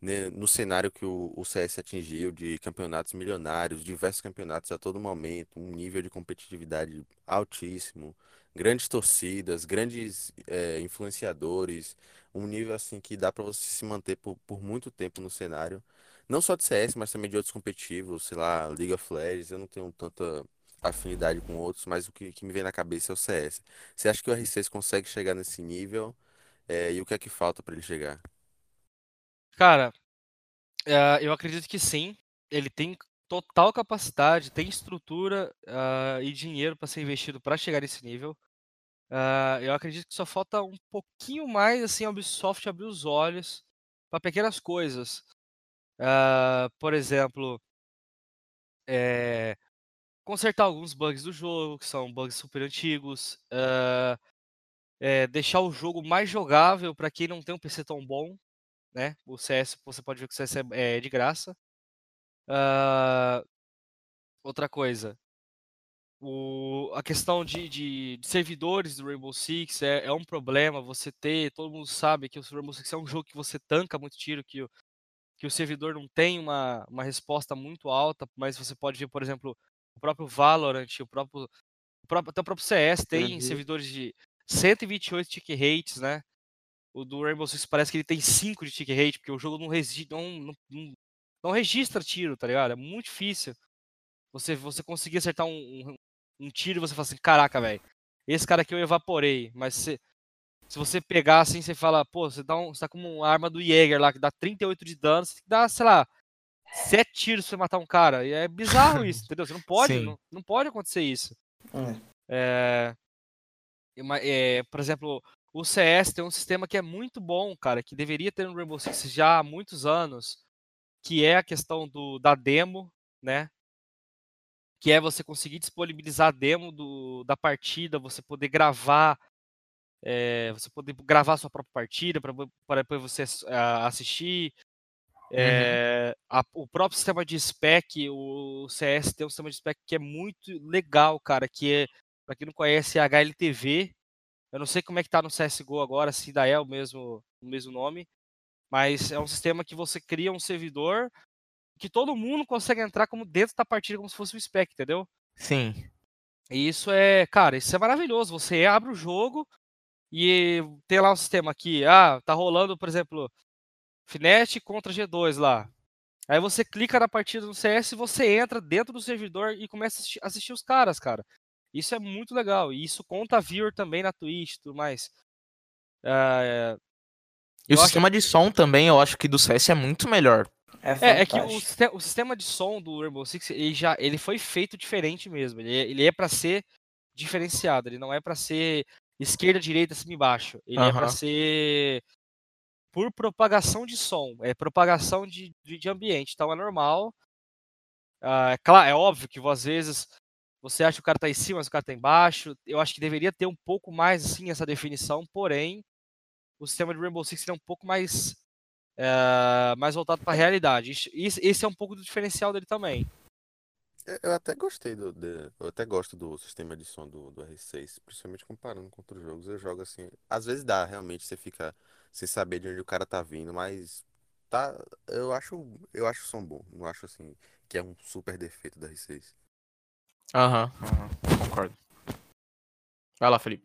né, no cenário que o, o CS atingiu, de campeonatos milionários, diversos campeonatos a todo momento, um nível de competitividade altíssimo, grandes torcidas, grandes eh, influenciadores, um nível assim que dá para você se manter por, por muito tempo no cenário, não só de CS, mas também de outros competitivos, sei lá, League of Legends, eu não tenho tanta afinidade com outros, mas o que, que me vem na cabeça é o CS. Você acha que o R6 consegue chegar nesse nível? Eh, e o que é que falta para ele chegar? Cara, eh, eu acredito que sim. Ele tem total capacidade, tem estrutura, ah, e dinheiro para ser investido para chegar nesse nível. Ah, eu acredito que só falta um pouquinho mais assim a Ubisoft abrir os olhos para pequenas coisas. Ah, por exemplo, eh, consertar alguns bugs do jogo, que são bugs super antigos. eh, deixar o jogo mais jogável para quem não tem um PC tão bom, né? O CS, você pode ver que o CS é, é de graça. Ah, outra coisa, o, a questão de, de- de servidores do Rainbow Six é, é um problema. Você ter, todo mundo sabe que o Rainbow Six é um jogo que você tanca muito tiro, que o, que o servidor não tem uma, uma resposta muito alta, mas você pode ver, por exemplo, o próprio Valorant, o próprio, o próprio até o próprio CS tem Uhum. servidores de 128 tick rates, né? O do Rainbow Six parece que ele tem 5 de tick rate, porque o jogo não, resi não, não, não, registra tiro, tá ligado? É muito difícil. Você, você conseguir acertar um, um, um tiro e você fala assim, caraca, velho, esse cara aqui eu evaporei. Mas se, se você pegar assim, você fala, pô, você, dá um, você tá com uma arma do Jäger lá que dá 38 de dano, você tem que dar, sei lá, 7 tiros pra você matar um cara. E é bizarro isso, entendeu? Você não pode, não, não pode acontecer isso. É, uma- é, por exemplo, o CS tem um sistema que é muito bom, cara, que deveria ter no Rainbow Six já há muitos anos, que é a questão do, da demo, né? Que é você conseguir disponibilizar a demo do, da partida, você poder gravar, é, você poder gravar sua própria partida para depois você assistir. É, a- o próprio sistema de spec, o CS tem um sistema de spec que é muito legal, cara, que é, para quem não conhece, é HLTV. Eu não sei como é que tá no CSGO agora, se ainda é o mesmo, o mesmo nome, mas é um sistema que você cria um servidor que todo mundo consegue entrar como dentro da partida, como se fosse um spec, entendeu? Sim. E isso é, cara, isso é maravilhoso. Você abre o jogo e tem lá um sistema aqui, ah, tá rolando, por exemplo, Finet contra G2 lá. Aí você clica na partida no CS e você entra dentro do servidor e começa a assistir os caras, cara. Isso é muito legal. E isso conta viewer também na Twitch e tudo mais. Ah, E o sistema de som também, eu acho que do CS é muito melhor. É, É, é que o, o sistema de som do Rainbow Six, ele já ele foi feito diferente mesmo. Ele, é- ele é para ser diferenciado, ele não é para ser esquerda, direita, cima e baixo. Ele é para ser por propagação de som, é propagação de, de, de ambiente. Então é normal. Ah, é claro, é óbvio que às vezes você acha que o cara tá em cima, mas o cara tá embaixo. Eu acho que deveria ter um pouco mais assim essa definição, porém o sistema de Rainbow Six ele é um pouco mais eh, mais voltado para a realidade. Isso- Esse é um pouco do diferencial dele também. Eu- Eu até gostei do, de- eu até gosto do sistema de som do, do R6, principalmente comparando com outros jogos. Eu jogo assim, às vezes dá, realmente, você fica sem saber de onde o cara tá vindo, mas tá, eu acho, eu acho o som bom. Não acho assim que é um super defeito do R6. Aham, aham, concordo. Vai lá, Felipe.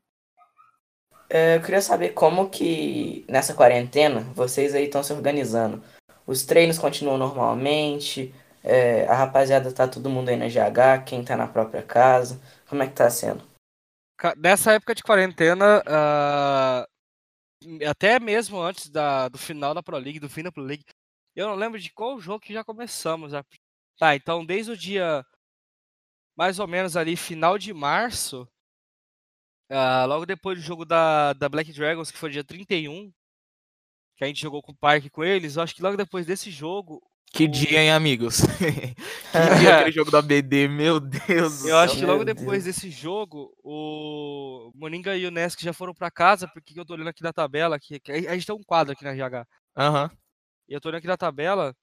É, eu queria saber como que nessa quarentena vocês aí estão se organizando. Os treinos continuam normalmente, é, a rapaziada tá todo mundo aí na GH, quem tá na própria casa. Como é que tá sendo? Nessa época de quarentena, ah, até mesmo antes da, do final da Pro League, do fim da Pro League, eu não lembro de qual jogo que já começamos. já. Tá, então desde o dia mais ou menos ali, final de março, ah, logo depois do jogo da, da Black Dragons, que foi dia 31, que a gente jogou com o Parque com eles, eu acho que logo depois desse jogo, Que o- dia, hein, amigos? que dia aquele jogo da BD, meu Deus do Eu acho céu. que logo depois desse jogo, o Moninga e o Nesk já foram pra casa, porque eu tô olhando aqui na tabela, que, que a gente tem um quadro aqui na GH. Aham. E eu tô olhando aqui na tabela,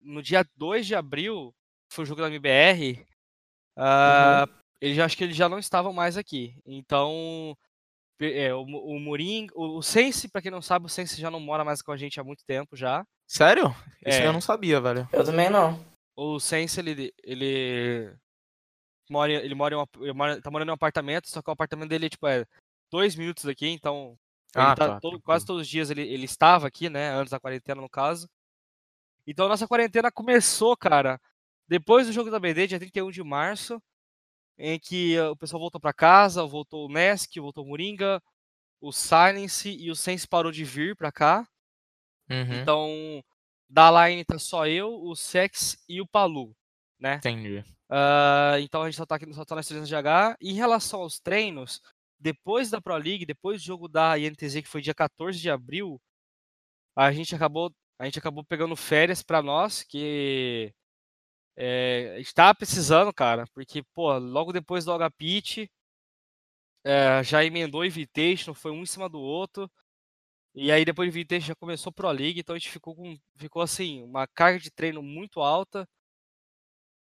no dia 2 de abril, que foi o jogo da MBR, ah, ele já, acho que eles já não estavam mais aqui. Então, é, o, o Moringa, o, o Sense, pra quem não sabe, o Sense já não mora mais com a gente há muito tempo já. Sério? Isso É. eu não sabia, velho. Eu também não. O Sense, ele, ele mora, ele mora em um, ap- ele mora- tá morando em um apartamento, só que o apartamento dele, tipo, é dois minutos daqui, então ele Ah, tá tá, todo- quase tranquilo. todos os dias ele, ele estava aqui, né, antes da quarentena, no caso. Então, nossa quarentena começou, cara, depois do jogo da BD, dia 31 de março, em que eh, o pessoal voltou pra casa, voltou o Nesk, voltou o Moringa, o Silence e o Sense parou de vir pra cá. Uhum, Então, da line tá só eu, o Sex e o Palu, né? entendi. Ah, então a gente só tá aqui só tá nas treinos de H. E em relação aos treinos, depois da Pro League, depois do jogo da INTZ, que foi dia 14 de abril, a gente acabou, a gente acabou pegando férias pra nós, que é, tava precisando, cara, porque, pô, logo depois do Agapit, é, já emendou Invitation, foi um em cima do outro. E aí depois do Invitation já começou Pro League, então a gente ficou com, ficou assim, uma carga de treino muito alta.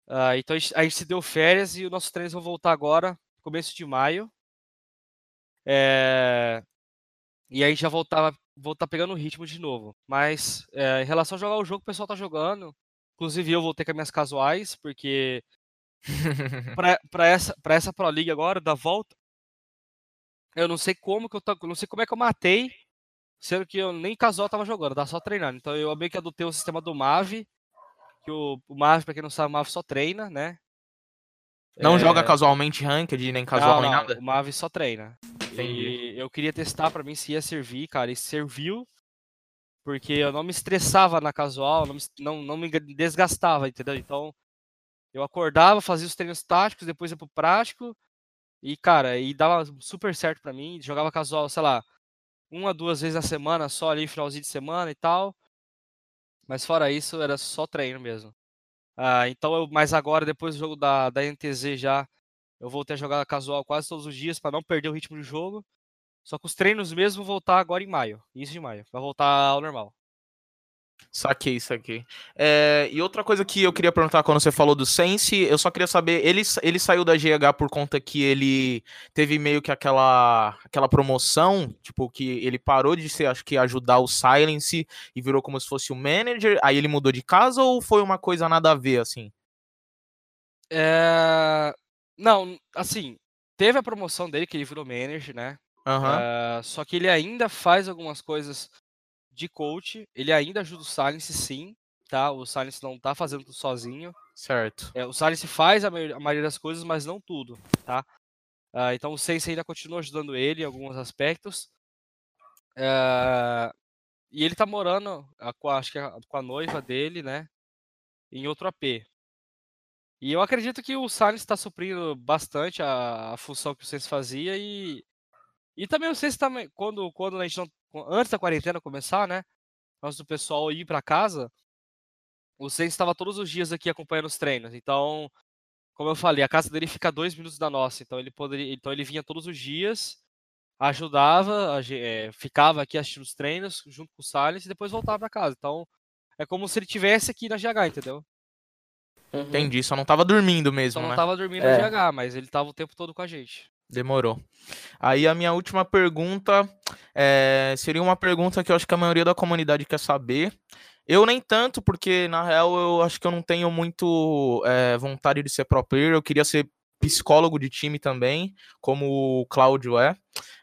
Ah, então a gente, a gente se deu férias e os nossos treinos vão voltar agora, começo de maio. É, E aí já voltar, voltar pegando o ritmo de novo. Mas é, em relação a jogar o jogo, o pessoal tá jogando. Inclusive eu voltei com as minhas casuais, porque pra, pra, essa, pra essa Pro League agora, da volta, eu não sei como que eu tô, não sei como é que eu matei, sendo que eu nem casual tava jogando, eu tava só treinando. Então eu meio que adotei o sistema do Mave, que o, o Mave, pra quem não sabe, o Mave só treina, né? Não É, joga casualmente ranked, nem casual, não, nem não, nada? O Mave só treina. Entendi. E eu queria testar pra mim se ia servir, cara, e serviu. Porque eu não me estressava na casual, não me, não, não me desgastava, entendeu? Então, eu acordava, fazia os treinos táticos, depois ia pro prático. E, cara, e dava super certo pra mim. Jogava casual, sei lá, uma, duas vezes na semana, só ali, finalzinho de semana e tal. Mas fora isso, era só treino mesmo. Ah, então, eu, mas agora, depois do jogo da, da NTZ já, eu voltei a jogar casual quase todos os dias para não perder o ritmo do jogo. Só que os treinos mesmo vão voltar agora em maio, início de maio. Vai voltar ao normal. Saquei, saquei. É, e outra coisa que eu queria perguntar quando você falou do Sense, eu só queria saber, ele, ele saiu da GH por conta que ele teve meio que aquela, aquela promoção, tipo, que ele parou de ser, acho que, ajudar o Silence e virou como se fosse o manager, aí ele mudou de casa ou foi uma coisa nada a ver, assim? É... Não, assim, teve a promoção dele, que ele virou manager, né? Aham, Ah, só que ele ainda faz algumas coisas de coach, ele ainda ajuda o Silence sim, tá? O Silence não tá fazendo tudo sozinho. certo. É, o Silence faz a, mai- a maioria das coisas, mas não tudo, tá? Ah, então o Sense ainda continua ajudando ele em alguns aspectos. Ah, e ele tá morando, com a- acho que a- com a noiva dele, né? Em outro AP. E eu acredito que o Sainz está suprindo bastante a, a função que o Sainz fazia e e também o Sainz também quando quando a gente não, antes da quarentena começar, né? Antes do pessoal ir para casa, o Sainz estava todos os dias aqui acompanhando os treinos. Então, como eu falei, a casa dele fica a dois minutos da nossa. Então ele poderia, então ele vinha todos os dias, ajudava, eh, ficava aqui assistindo os treinos junto com o Salles e depois voltava para casa. Então é como se ele tivesse aqui na GH, entendeu? Uhum. Entendi, só não tava dormindo mesmo, Só não né? tava dormindo É. na GH, mas ele tava o tempo todo com a gente. Demorou. Aí a minha última pergunta eh, seria uma pergunta que eu acho que a maioria da comunidade quer saber. Eu nem tanto, porque na real eu acho que eu não tenho muito eh, vontade de ser pro player. Eu queria ser psicólogo de time também, como o Cláudio é.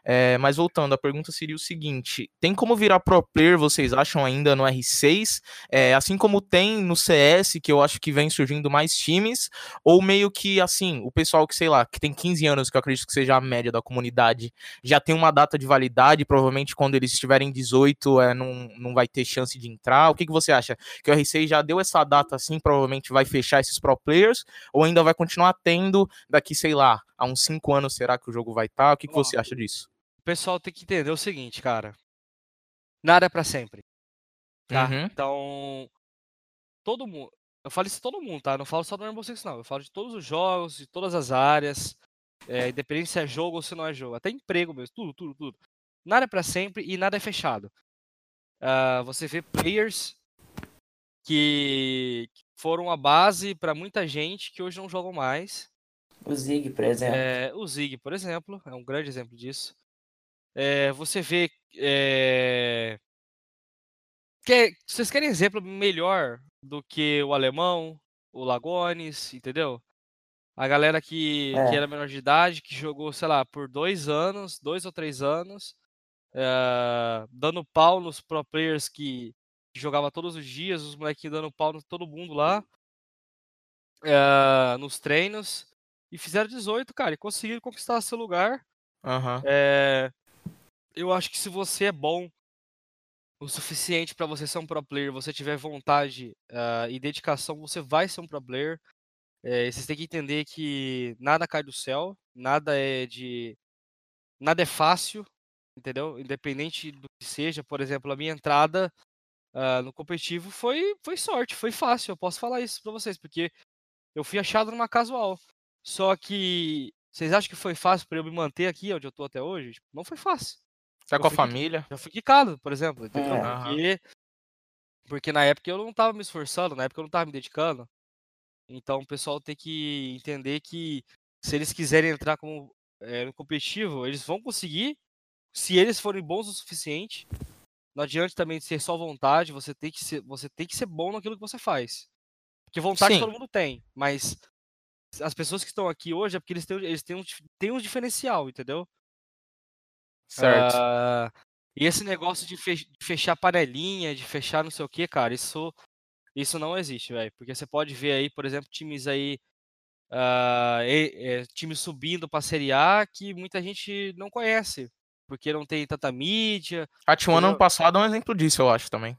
Eh, mas voltando, a pergunta seria o seguinte: tem como virar pro player, vocês acham ainda no R6? Eh, assim como tem no CS, que eu acho que vem surgindo mais times, ou meio que assim, o pessoal que, sei lá, que tem 15 anos, que eu acredito que seja a média da comunidade, já tem uma data de validade, provavelmente quando eles estiverem 18, é, não, não vai ter chance de entrar. O que, que você acha? Que o R6 já deu essa data assim, provavelmente vai fechar esses pro players, ou ainda vai continuar tendo daqui, sei lá, a uns 5 anos, será que o jogo vai estar? O que, que você acha disso? O pessoal tem que entender o seguinte, cara. Nada é pra sempre, tá? Uhum. Então, todo mundo. Eu falo isso de todo mundo, tá? Eu não falo só do Rainbow Six, não. Eu falo de todos os jogos, de todas as áreas. É, independente se é jogo ou se não é jogo. Até emprego mesmo. Tudo, tudo, tudo. Nada é pra sempre e nada é fechado. Ah, você vê players que foram a base pra muita gente que hoje não jogam mais. O Zig, por exemplo. É, o Zig, por exemplo, é um grande exemplo disso. É, você vê. é, quer- vocês querem exemplo melhor do que o alemão, o Lagones, entendeu? A galera que, que É. era menor de idade, que jogou, sei lá, por dois anos, dois ou três anos, eh, dando pau nos pro players que, que jogava todos os dias, os molequinhos dando pau em todo mundo lá, eh, nos treinos, e fizeram 18, cara, e conseguiram conquistar seu lugar. Aham. É, eu acho que se você é bom o suficiente para você ser um pro player, você tiver vontade ah, e dedicação, você vai ser um pro player. É, vocês têm que entender que nada cai do céu, nada é de, nada é fácil, entendeu? Independente do que seja, por exemplo, a minha entrada ah, no competitivo foi, foi sorte, foi fácil. Eu posso falar isso para vocês, porque eu fui achado numa casual. Só que vocês acham que foi fácil para eu me manter aqui onde eu tô até hoje? Tipo, não foi fácil. Tá Eu com a família? Já fui quicado, por exemplo, entendeu? É. Porque, porque na época eu não tava me esforçando, na época eu não tava me dedicando. Então o pessoal tem que entender que se eles quiserem entrar como eh, no competitivo, eles vão conseguir, se eles forem bons o suficiente. Não adianta também ser só vontade, você tem que ser, você tem que ser bom naquilo que você faz. Porque vontade Sim. todo mundo tem, mas as pessoas que estão aqui hoje é porque eles têm, eles têm um, têm um diferencial, entendeu? Certo. Ah, e esse negócio de fe- de fechar panelinha, de fechar não sei o que, cara, isso, isso não existe, velho. Porque você pode ver aí, por exemplo, times aí, é, times subindo pra Série A que muita gente não conhece, porque não tem tanta mídia. A T1 ano passado é um exemplo disso, eu acho também.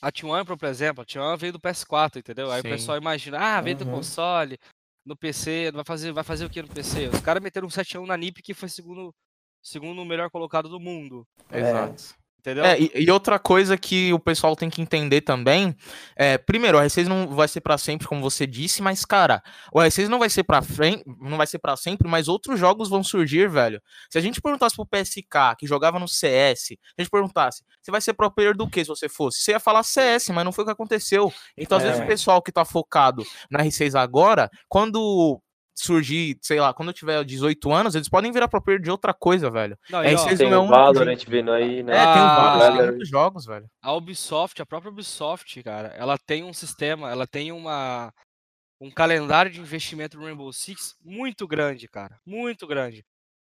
A T1, por exemplo, a T1 veio do PS4, entendeu? Aí Sim. o pessoal imagina, ah, veio do Uhum. console, no PC, vai fazer, vai fazer o que no PC? Os caras meteram um 7x1 na NiP que foi segundo, segundo melhor colocado do mundo, É. Exato. Entendeu? É, e, e outra coisa que o pessoal tem que entender também é, primeiro, o R6 não vai ser pra sempre, como você disse, mas cara, o R6 não vai ser para frente, não vai ser para sempre, mas outros jogos vão surgir, velho. Se a gente perguntasse pro PSK, que jogava no CS, se a gente perguntasse, você vai ser pro player do que se você fosse? Você ia falar CS, mas não foi o que aconteceu. Então, às vezes É. o pessoal que tá focado na R6 agora, quando surgir, sei lá, quando eu tiver 18 anos, eles podem virar pro player de outra coisa, velho. Não, é, ó, Tem é o um Valorant vindo aí, né? É, tem Ah, vários, tem muitos jogos, velho. a Ubisoft, a própria Ubisoft, cara, ela tem um sistema, ela tem uma um calendário de investimento no Rainbow Six muito grande, cara, muito grande.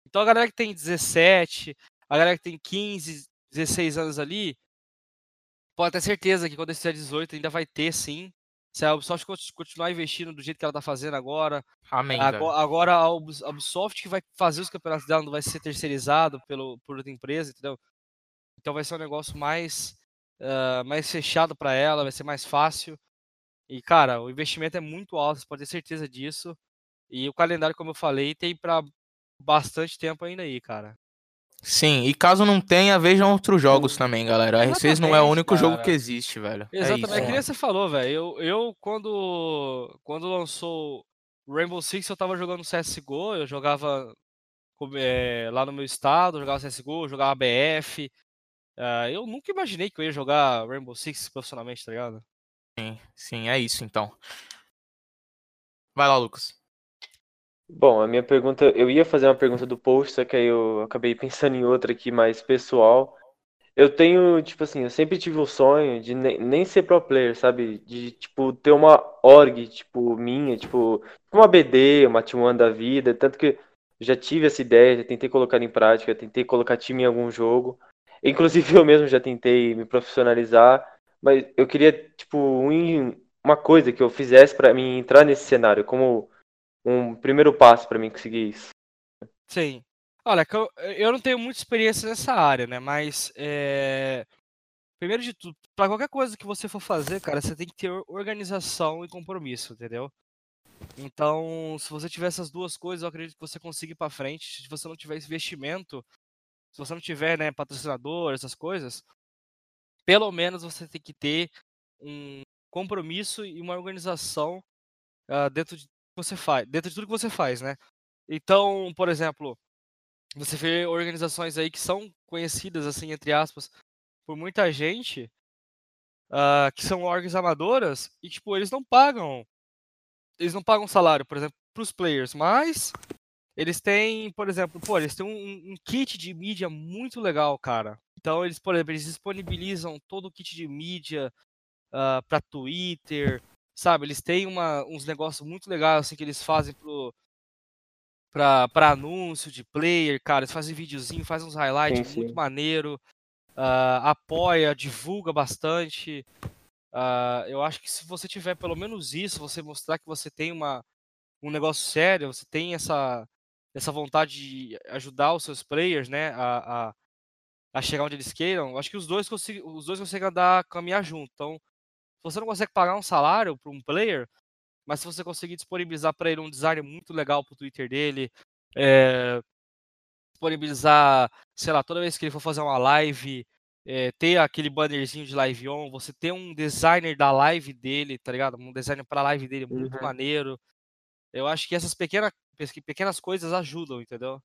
Então a galera que tem 17, a galera que tem 15, 16 anos ali, pode ter certeza que quando esse tiver 18 ainda vai ter sim. Se a Ubisoft conti- continuar investindo do jeito que ela tá fazendo agora, Amém. Agora a Ubis- a Ubisoft que vai fazer os campeonatos dela não vai ser terceirizado pelo, por outra empresa, entendeu? Então vai ser um negócio mais uh, mais fechado para ela, vai ser mais fácil. E, cara, o investimento é muito alto, você pode ter certeza disso. E o calendário, como eu falei, tem para bastante tempo ainda aí, cara. Sim, e caso não tenha, vejam outros jogos também, galera. A R6 não é o único cara. jogo que existe, velho. Exatamente, é é que nem você falou, velho. Eu, eu quando, quando lançou Rainbow Six, eu tava jogando CSGO, eu jogava é, lá no meu estado, jogava CSGO, jogava BF. Uh, ah, eu nunca imaginei que eu ia jogar Rainbow Six profissionalmente, tá ligado? Sim, sim, é isso então. Vai lá, Lucas. Bom, a minha pergunta, eu ia fazer uma pergunta do post, só que aí eu acabei pensando em outra aqui mais pessoal. Eu tenho, tipo assim, eu sempre tive o sonho de ne nem ser pro player, sabe? De, tipo, ter uma org, tipo, minha, tipo, uma BD, uma T1 da vida, tanto que já tive essa ideia, já tentei colocar em prática, tentei colocar time em algum jogo. Inclusive eu mesmo já tentei me profissionalizar, mas eu queria, tipo, um, uma coisa que eu fizesse para mim entrar nesse cenário, como um primeiro passo para mim conseguir isso. Sim. Olha, eu não tenho muita experiência nessa área, né? Mas, é... primeiro de tudo, para qualquer coisa que você for fazer, cara, você tem que ter organização e compromisso, entendeu? Então, se você tiver essas duas coisas, eu acredito que você consiga ir para frente. Se você não tiver investimento, se você não tiver, né, patrocinador, essas coisas, pelo menos você tem que ter um compromisso e uma organização uh, dentro de você faz, dentro de tudo que você faz, né? Então, por exemplo, você vê organizações aí que são conhecidas, assim, entre aspas, por muita gente, uh, que são orgs amadoras, e, tipo, eles não pagam, eles não pagam salário, por exemplo, para os players, mas eles têm, por exemplo, pô, eles têm um, um kit de mídia muito legal, cara. Então, eles, por exemplo, eles disponibilizam todo o kit de mídia uh, para Twitter, sabe? Eles têm uma, uns negócios muito legais assim que eles fazem pro para anúncio de player, cara, eles fazem videozinho, fazem uns highlights sim, muito maneiro, uh, apoia, divulga bastante. Uh, eu acho que se você tiver pelo menos isso, você mostrar que você tem uma, um negócio sério, você tem essa, essa vontade de ajudar os seus players, né, a, a, a chegar onde eles queiram, acho que os dois, conseguem, os dois conseguem andar, caminhar junto. Então, você não consegue pagar um salário para um player, mas se você conseguir disponibilizar para ele um design muito legal para o Twitter dele, é, disponibilizar, sei lá, toda vez que ele for fazer uma live, é, ter aquele bannerzinho de live on, você ter um designer da live dele, tá ligado? Um designer para a live dele muito uhum. maneiro. Eu acho que essas pequenas, pequenas coisas ajudam, entendeu?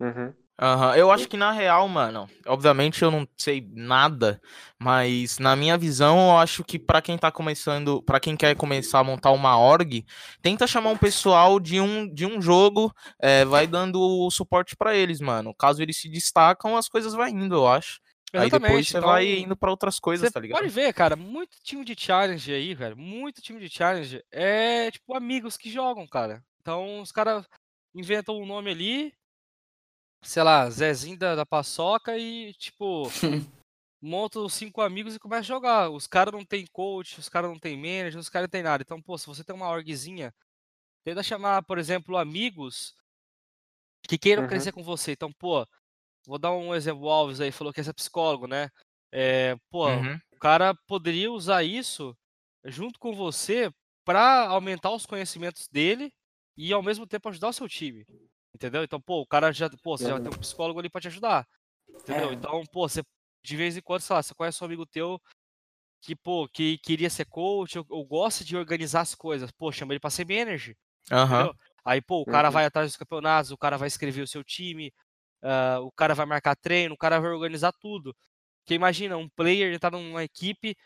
Uhum. Uhum. Eu acho que na real, mano, obviamente eu não sei nada, mas na minha visão, eu acho que para quem tá começando, para quem quer começar a montar uma org, tenta chamar um pessoal de um, de um jogo, é, vai dando o suporte para eles, mano. Caso eles se destacam, as coisas vai indo, eu acho. Exatamente. Aí depois você então, vai indo para outras coisas, tá ligado? Pode ver, cara, muito time de challenge aí, velho, muito time de challenge é tipo amigos que jogam, cara. Então os caras inventam um nome ali, sei lá, Zezinho da, da paçoca e, tipo, monta os cinco amigos e começa a jogar. Os caras não tem coach, os caras não tem manager, os caras não tem nada. Então, pô, se você tem uma orgzinha, tenta chamar, por exemplo, amigos que queiram uhum. crescer com você. Então, pô, vou dar um exemplo, o Alves aí falou que é psicólogo, né? É, pô, uhum. o cara poderia usar isso junto com você para aumentar os conhecimentos dele e ao mesmo tempo ajudar o seu time. Entendeu? Então, pô, o cara já, pô, você já tem um psicólogo ali pra te ajudar. Entendeu? É. Então, pô, você de vez em quando, sei lá, você conhece um amigo teu que, pô, que queria ser coach ou, ou gosta de organizar as coisas. Pô, chama ele pra ser manager. Uhum. Aí, pô, o cara uhum. vai atrás dos campeonatos, o cara vai escrever o seu time, uh, o cara vai marcar treino, o cara vai organizar tudo. Porque imagina, um player tá numa equipe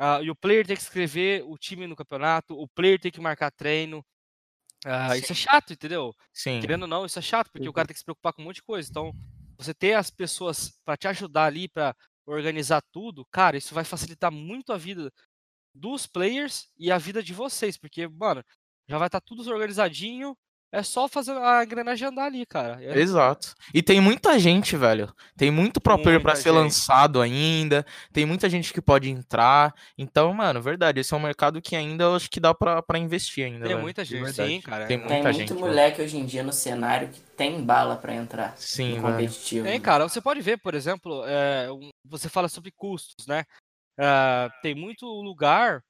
uh, e o player tem que escrever o time no campeonato, o player tem que marcar treino, ah, isso é chato, entendeu? Sim. Querendo ou não, isso é chato, porque uhum. o cara tem que se preocupar com um monte de coisa. Então, você ter as pessoas para te ajudar ali, para organizar tudo, cara, isso vai facilitar muito a vida dos players e a vida de vocês, porque, mano, já vai estar tá tudo organizadinho, é só fazer a engrenagem andar ali, cara. É- Exato. E tem muita gente, velho. Tem muito pro player pra Muita ser lançado ainda. Tem muita gente que pode entrar. Então, mano, verdade. Esse é um mercado que ainda eu acho que dá pra, pra investir ainda. Tem velho. muita De gente, verdade. sim, cara. Tem É- Tem muita muito gente, moleque hoje em dia no cenário que tem bala pra entrar Sim, no velho. competitivo. Tem, cara. Você pode ver, por exemplo, é, você fala sobre custos, né? Ah, tem muito lugar,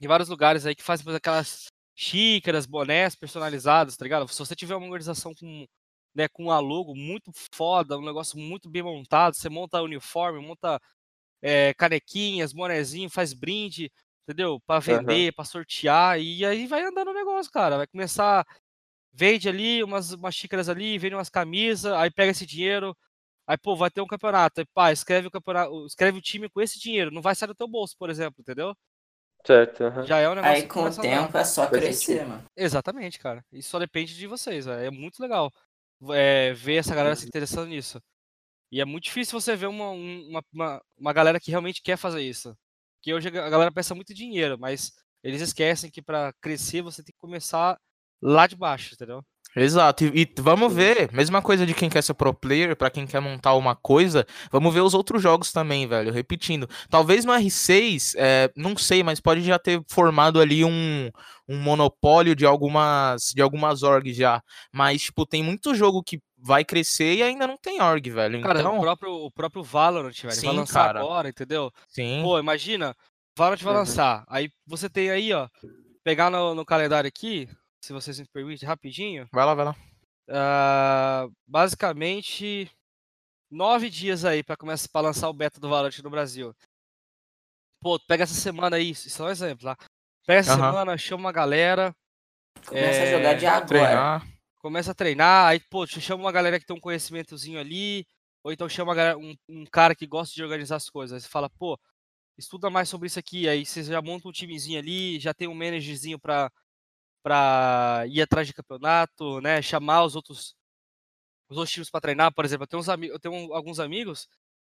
em vários lugares aí que fazem aquelas xícaras, bonés personalizados, tá ligado? Se você tiver uma organização com, né, com um logo muito foda, um negócio muito bem montado, você monta uniforme, monta é, canequinhas, bonezinho, faz brinde, entendeu? Pra vender, pra sortear, e aí vai andando o negócio, cara. Vai começar, vende ali umas, umas xícaras ali, vende umas camisas, aí pega esse dinheiro, aí, pô, vai ter um campeonato, aí, pá, escreve o campeonato, escreve o time com esse dinheiro, não vai sair do teu bolso, por exemplo, entendeu? Certo, aham. Já é um negócio Aí com o tempo é só crescer, sentido. mano. Exatamente, cara. Isso só depende de vocês, velho. É muito legal é, ver essa galera se interessando nisso. E é muito difícil você ver uma, um- uma, uma, uma galera que realmente quer fazer isso. Porque hoje a galera pensa muito dinheiro, mas eles esquecem que pra crescer você tem que começar lá de baixo, entendeu? Exato. E, e vamos ver, mesma coisa de quem quer ser pro player, pra quem quer montar uma coisa, vamos ver os outros jogos também, velho. Repetindo. Talvez no R6, é, não sei, mas pode já ter formado ali um, um monopólio de algumas, de algumas orgs já. Mas, tipo, tem muito jogo que vai crescer e ainda não tem org, velho. Cara, Então, o, próprio, o próprio Valorant, velho, Sim, vai lançar cara. agora, entendeu? sim. Pô, imagina, Valorant vai Uhum. lançar. Aí você tem aí, ó, pegar no, no calendário aqui, se vocês me permitem, rapidinho. Vai lá, vai lá. Ah, basicamente nove dias aí pra começar para lançar o beta do Valorant no Brasil. Pô, pega essa semana aí, isso é um exemplo, tá? Pega essa Aham. semana, chama uma galera, Começa a É, jogar de agora. Treinar. começa a treinar, aí, pô, te chama uma galera que tem um conhecimentozinho ali, ou então chama uma galera- um, um cara que gosta de organizar as coisas. Aí você fala, pô, estuda mais sobre isso aqui, aí você já monta um timezinho ali, já tem um managerzinho pra, pra ir atrás de campeonato, né? Chamar os outros, os outros times pra treinar, por exemplo, eu tenho, uns eu tenho alguns amigos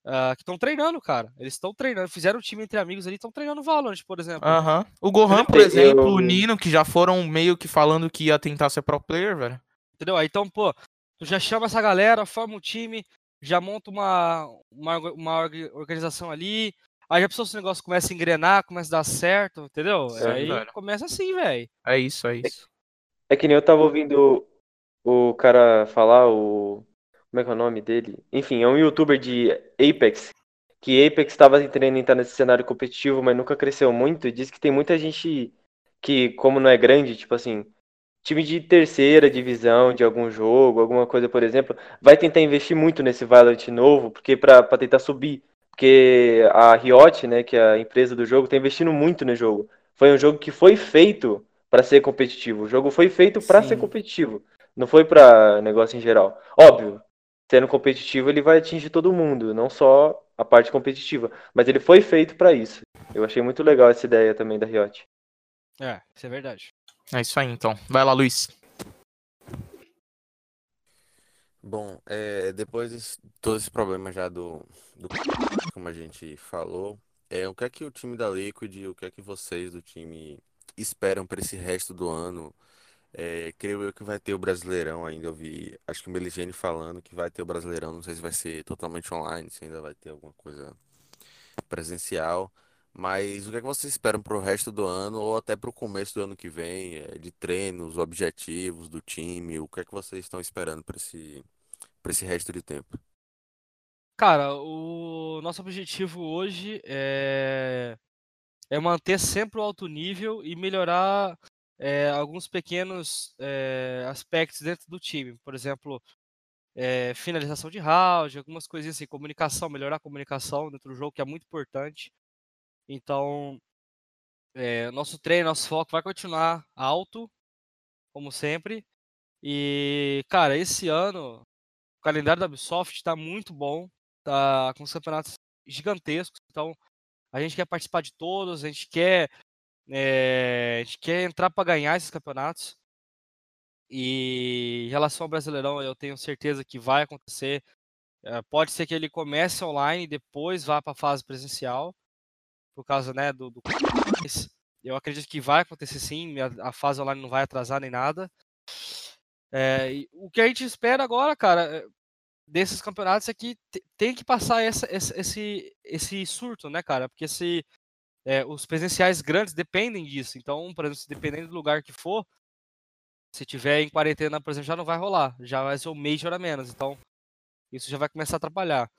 ah, que estão treinando, cara. Eles estão treinando, fizeram um time entre amigos ali, estão treinando Valorant, por exemplo. Aham. O Gohan, por Eu- exemplo, o Nino, que já foram meio que falando que ia tentar ser pro player, velho. Entendeu? Aí, Então, pô, tu já chama essa galera, forma um time, já monta uma, uma, uma orga- organização ali. Aí já pensou se o negócio começa a engrenar, começa a dar certo, entendeu? Sim, aí velho. começa assim, velho. É isso, é isso. É que nem eu tava ouvindo o cara falar, o. Como é que é o nome dele? Enfim, é um youtuber de Apex. Que Apex estava tentando entrar nesse cenário competitivo, mas nunca cresceu muito. E diz que tem muita gente que, como não é grande, tipo assim, time de terceira divisão de algum jogo, alguma coisa, por exemplo, vai tentar investir muito nesse Valorant novo, porque pra tentar subir. Porque a Riot, né, que é a empresa do jogo, tá investindo muito no jogo. Foi um jogo que foi feito para ser competitivo. O jogo foi feito para ser competitivo. Não foi para negócio em geral. Óbvio, sendo competitivo ele vai atingir todo mundo, não só a parte competitiva, mas ele foi feito para isso. Eu achei muito legal essa ideia também da Riot. É, isso é verdade. É isso aí, então. Vai lá, Luiz. Bom, é, depois de todo esse problema já do, do como a gente falou, é, o que é que o time da Liquid, o que é que vocês do time esperam para esse resto do ano? É, creio eu que vai ter o Brasileirão ainda, eu vi, acho que o Meligene falando que vai ter o Brasileirão, não sei se vai ser totalmente online, se ainda vai ter alguma coisa presencial, mas o que é que vocês esperam para o resto do ano ou até para o começo do ano que vem, é, de treinos, objetivos do time, o que é que vocês estão esperando para esse, para esse resto de tempo? Cara, o nosso objetivo hoje é, é manter sempre o alto nível e melhorar é, alguns pequenos é, aspectos dentro do time. Por exemplo, é, finalização de round, algumas coisinhas assim, comunicação, melhorar a comunicação dentro do jogo, que é muito importante. Então, é, nosso treino, nosso foco vai continuar alto, como sempre. E, cara, esse ano o calendário da Ubisoft está muito bom, tá com os campeonatos gigantescos, então a gente quer participar de todos, a gente quer, eh, a gente quer entrar para ganhar esses campeonatos. E em relação ao Brasileirão, eu tenho certeza que vai acontecer. Eh, pode ser que ele comece online e depois vá para a fase presencial, por causa né, do, do. Eu acredito que vai acontecer sim, a, a fase online não vai atrasar nem nada. É, o que a gente espera agora, cara, é, desses campeonatos é que te- tem que passar essa- esse, esse, esse surto, né, cara? Porque se é, os presenciais grandes dependem disso. Então, por exemplo, dependendo do lugar que for, se tiver em quarentena, por exemplo, já não vai rolar. Já vai ser o Major a menos. Então, isso já vai começar a atrapalhar.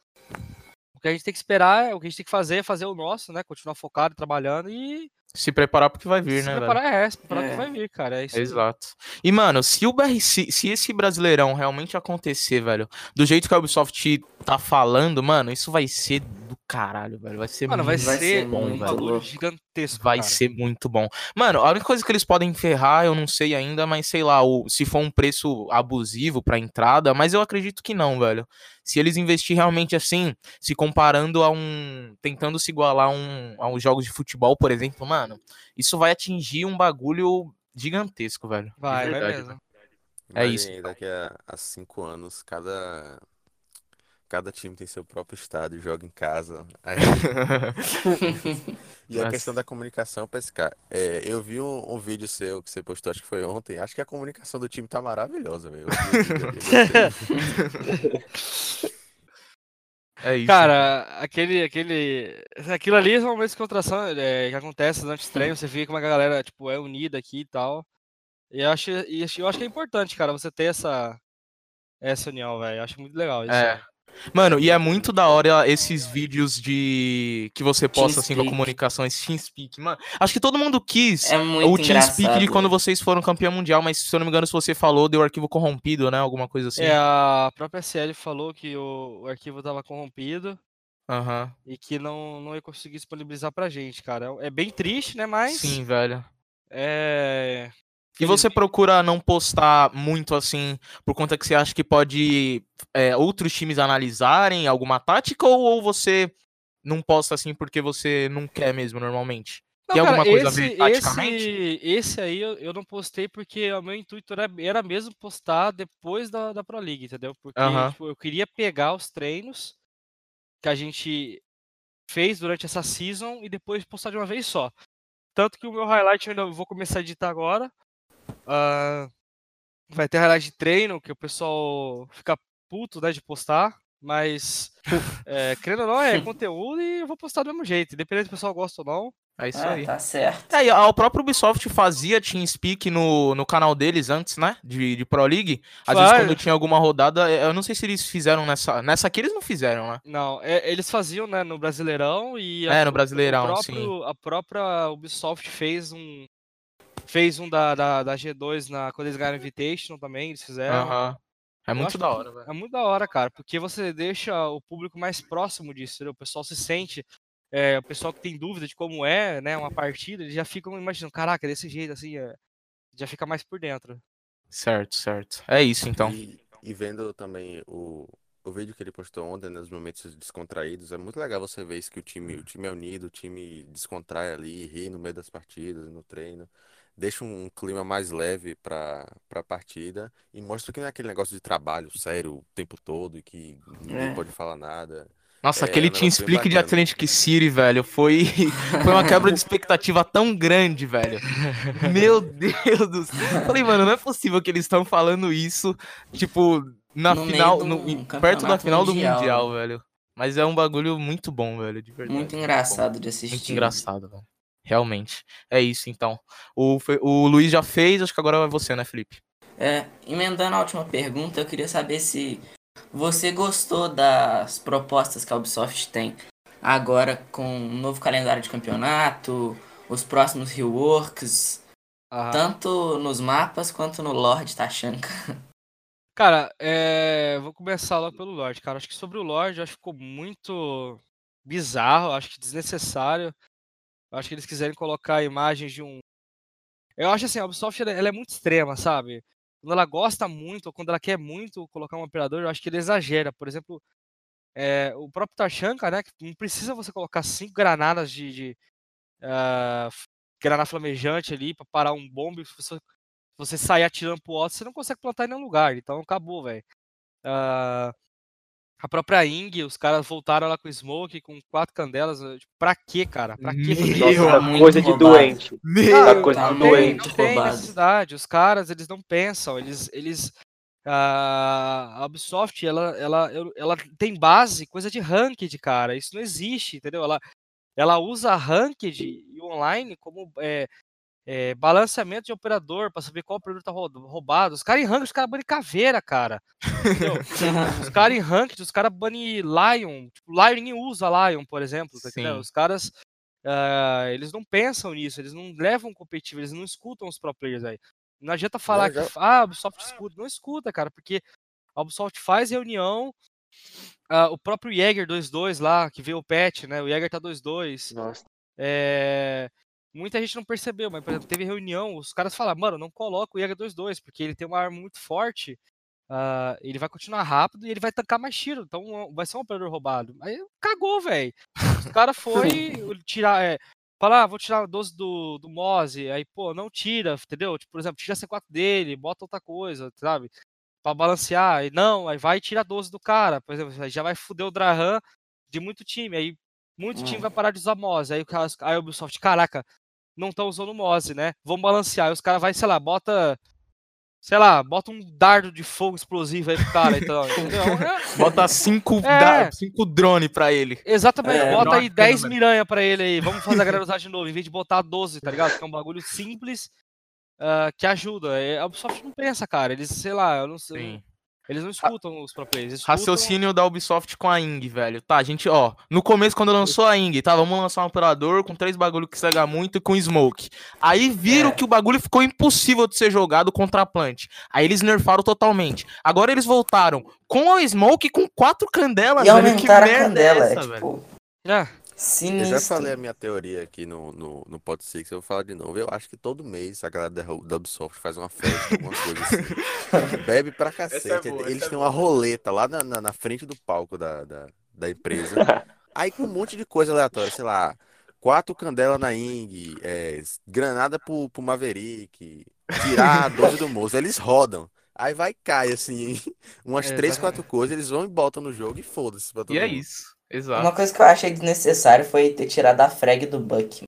Que a gente tem que esperar, é o que a gente tem que fazer é fazer o nosso, né? Continuar focado, trabalhando e Se preparar porque vai vir, se né, velho? preparar, é, se preparar É. que vai vir, cara. É isso. aí. Exato. E, mano, se o BRC, se esse Brasileirão realmente acontecer, velho, do jeito que a Ubisoft tá falando, mano, isso vai ser do caralho, velho. Vai ser Mano, vai muito Vai ser ser bom, um velho. louco. gigantesco. Vai cara. ser muito bom. Mano, a única coisa que eles podem ferrar, eu não sei ainda, mas sei lá, o, se for um preço abusivo pra entrada, mas eu acredito que não, velho. Se eles investir realmente assim, se comparando a um. tentando se igualar a, um, a uns jogos de futebol, por exemplo, mano, isso vai atingir um bagulho gigantesco, velho. Vai, vai verdade, mesmo. velho. É isso. Imagine daqui a, a cinco anos, cada, cada time tem seu próprio estádio, joga em casa. Aí- E a questão da comunicação, pescar. É, eu vi um, um vídeo seu que você postou, acho que foi ontem. Acho que a comunicação do time tá maravilhosa, velho. Eu vi o vídeo ali, gostei. É isso. Cara, aquele, aquele. Aquilo ali são momentos de contração é, que acontece durante os treinos, você vê como a galera, tipo, é unida aqui e tal. E eu acho, acho- eu acho que é importante, cara, você ter essa, essa união, velho. Eu acho muito legal isso. É. Mano, e é muito da hora esses vídeos de que você posta assim com a TeamSpeak. comunicação, esse TeamSpeak, mano. Acho que todo mundo quis É muito o TeamSpeak de quando vocês foram campeão mundial, mas se eu não me engano, se você falou, deu arquivo corrompido, né? Alguma coisa assim. É, a própria CL falou que o, o arquivo tava corrompido Aham. e que não, não ia conseguir disponibilizar pra gente, cara. É bem triste, né? Mas. Sim, velho. É. E você procura não postar muito assim, por conta que você acha que pode é, outros times analisarem alguma tática, ou, ou você não posta assim porque você não quer mesmo normalmente? Não, Tem cara, alguma coisa a esse, ver taticamente? Esse, esse aí eu, eu não postei porque o meu intuito era, era mesmo postar depois da, da Pro League, entendeu? Porque Aham. tipo, eu queria pegar os treinos que a gente fez durante essa season e depois postar de uma vez só. Tanto que o meu highlight eu ainda vou começar a editar agora. Ah, vai ter highlight de treino, que o pessoal fica puto né, de postar. Mas, é, querendo ou não, é conteúdo e eu vou postar do mesmo jeito. Independente se o pessoal gosta ou não. É isso Ah, aí. tá certo. É, e a- o próprio Ubisoft fazia TeamSpeak no, no canal deles antes, né? De, de Pro League. Às vezes, Faz. quando tinha alguma rodada, eh, eu não sei se eles fizeram nessa. Nessa aqui eles não fizeram, né? Não, é- eles faziam, né, no Brasileirão e a, É, no Brasileirão, o próprio, a própria Ubisoft fez um fez um da, da, da G2 na quando eles ganharam Invitation também, eles fizeram. É Eu muito da hora, velho. É muito da hora, cara, porque você deixa o público mais próximo disso, entendeu? O pessoal se sente, é, o pessoal que tem dúvida de como é, né, uma partida, eles já ficam imaginando, caraca, desse jeito assim, é, já fica mais por dentro. Certo, certo. É isso então. E, e vendo também o, o vídeo que ele postou ontem, nos momentos descontraídos, é muito legal você ver isso que o time, o time é unido, o time descontrai ali, ri no meio das partidas, no treino. Deixa um clima mais leve para a partida e mostra que não é aquele negócio de trabalho sério o tempo todo e que ninguém É. pode falar nada. Nossa, É, aquele bem TeamSpeak de. Atlantic City, velho, foi, foi uma quebra de expectativa tão grande, velho. Meu Deus do céu. Falei, mano, não é possível que eles estão falando isso, tipo, na No final, no- perto da final do mundial, Mundial, velho. Mas é um bagulho muito bom, velho, de verdade. Muito engraçado de Muito assistir. engraçado, velho. Realmente. É isso, então. O, o Luiz já fez, acho que agora é você, né, Felipe? É, emendando a última pergunta, eu queria saber se você gostou das propostas que a Ubisoft tem agora com um novo calendário de campeonato, os próximos reworks, Ah, tanto nos mapas quanto no Lord Tachanka. Cara, é, vou começar logo pelo Lorde, cara. Acho que sobre o Lorde, acho que ficou muito bizarro, acho que desnecessário. Acho que eles quiserem colocar imagens de um. Eu acho assim, a Ubisoft ela, é muito extrema, sabe? Quando ela gosta muito, ou quando ela quer muito colocar um operador, eu acho que ele exagera. Por exemplo, é, o próprio Tachanka, né? que Não precisa você colocar cinco granadas de, de f- granada flamejante ali pra parar um bombe. Se você, você sair atirando pro alto, você não consegue plantar em nenhum lugar. Então acabou, velho. Ah, A própria Ing, os caras voltaram lá com o Smoke, com quatro candelas. Tipo, pra quê, cara? Pra quê fazer Meu, isso? Nossa, muito coisa de roubado. doente. Meu, Tá coisa tá de doente. não tem roubado. necessidade. Os caras, eles não pensam. Eles. eles a a Ubisoft, ela, ela, ela tem base, coisa de ranked, cara. Isso não existe, entendeu? Ela, ela usa ranked e online como é, é, balanceamento de operador pra saber qual operador tá rou- roubado. Os caras em ranked, os caras banem caveira, cara. Os caras em ranked, os caras banem Lion. Tipo, Lion ninguém usa Lion, por exemplo. Tá. Os caras. ah, eles não pensam nisso, eles não levam competitivo, eles não escutam os pro players aí. Não adianta falar já- que ah, a Ubisoft escuta. Não escuta, cara, porque a Ubisoft faz reunião. ah, o próprio Jäger 2.2 lá, que veio o patch, né? O Jäger tá 2.2. Nossa. É, Muita gente não percebeu, mas, por exemplo, teve reunião, os caras falaram, mano, não coloca o Jäger 2.2, porque ele tem uma arma muito forte, ah, ele vai continuar rápido e ele vai tancar mais tiro, então vai ser um operador roubado. Aí cagou, velho. Os caras foi tirar, é, falar, ah, vou tirar 12 do, do Mose, aí, pô, não tira, entendeu? Tipo, por exemplo, tira a C4 dele, bota outra coisa, sabe? Pra balancear, e não, aí vai e tira 12 do cara, por exemplo, aí já vai fuder o Drahan de muito time, aí muito time Hum. vai parar de usar Mose, aí, o cara- aí a Ubisoft, caraca, não tá usando Mose, né? Vamos balancear. Aí os caras vai, sei lá, bota. Sei lá, bota um dardo de fogo explosivo aí pro cara, então, Bota cinco, É. da- cinco drone pra ele. exatamente, É, bota aí 10 câmera. miranha pra ele aí. Vamos fazer a galera usar de novo, em vez de botar 12, tá ligado? Que é um bagulho simples ah, que ajuda. É, A Ubisoft não pensa, cara. Eles, sei lá, eu não sei. Sim. Eles não escutam os pro players. escutam- Raciocínio da Ubisoft com a Ing, velho. Tá, a gente, ó, no começo quando lançou a Ing, tá, vamos lançar um operador com três bagulho que cega muito e com smoke. Aí viram É. que o bagulho ficou impossível de ser jogado contra a plant. Aí eles nerfaram totalmente. Agora eles voltaram com a smoke e com quatro candelas, E velho. Que a merda candela, é essa, é, velho? tipo, É, Eu já falei a minha teoria aqui no, no, no Pod Six, eu vou falar de novo. Eu acho que todo mês a galera da, da Ubisoft faz uma festa, alguma coisa assim. Bebe pra cacete. boa, Eles é têm uma roleta lá na, na, na frente do palco da, da, da empresa. Aí com um monte de coisa aleatória, sei lá, quatro candelas na Ing, é, granada pro, pro Maverick, tirar a 12 do moço. Eles rodam. Aí vai e cai, assim, umas É, três, quatro coisas, eles vão e botam no jogo e foda-se pra todo E é mundo. isso. Exato. Uma coisa que eu achei desnecessário foi ter tirado a frag do Buck.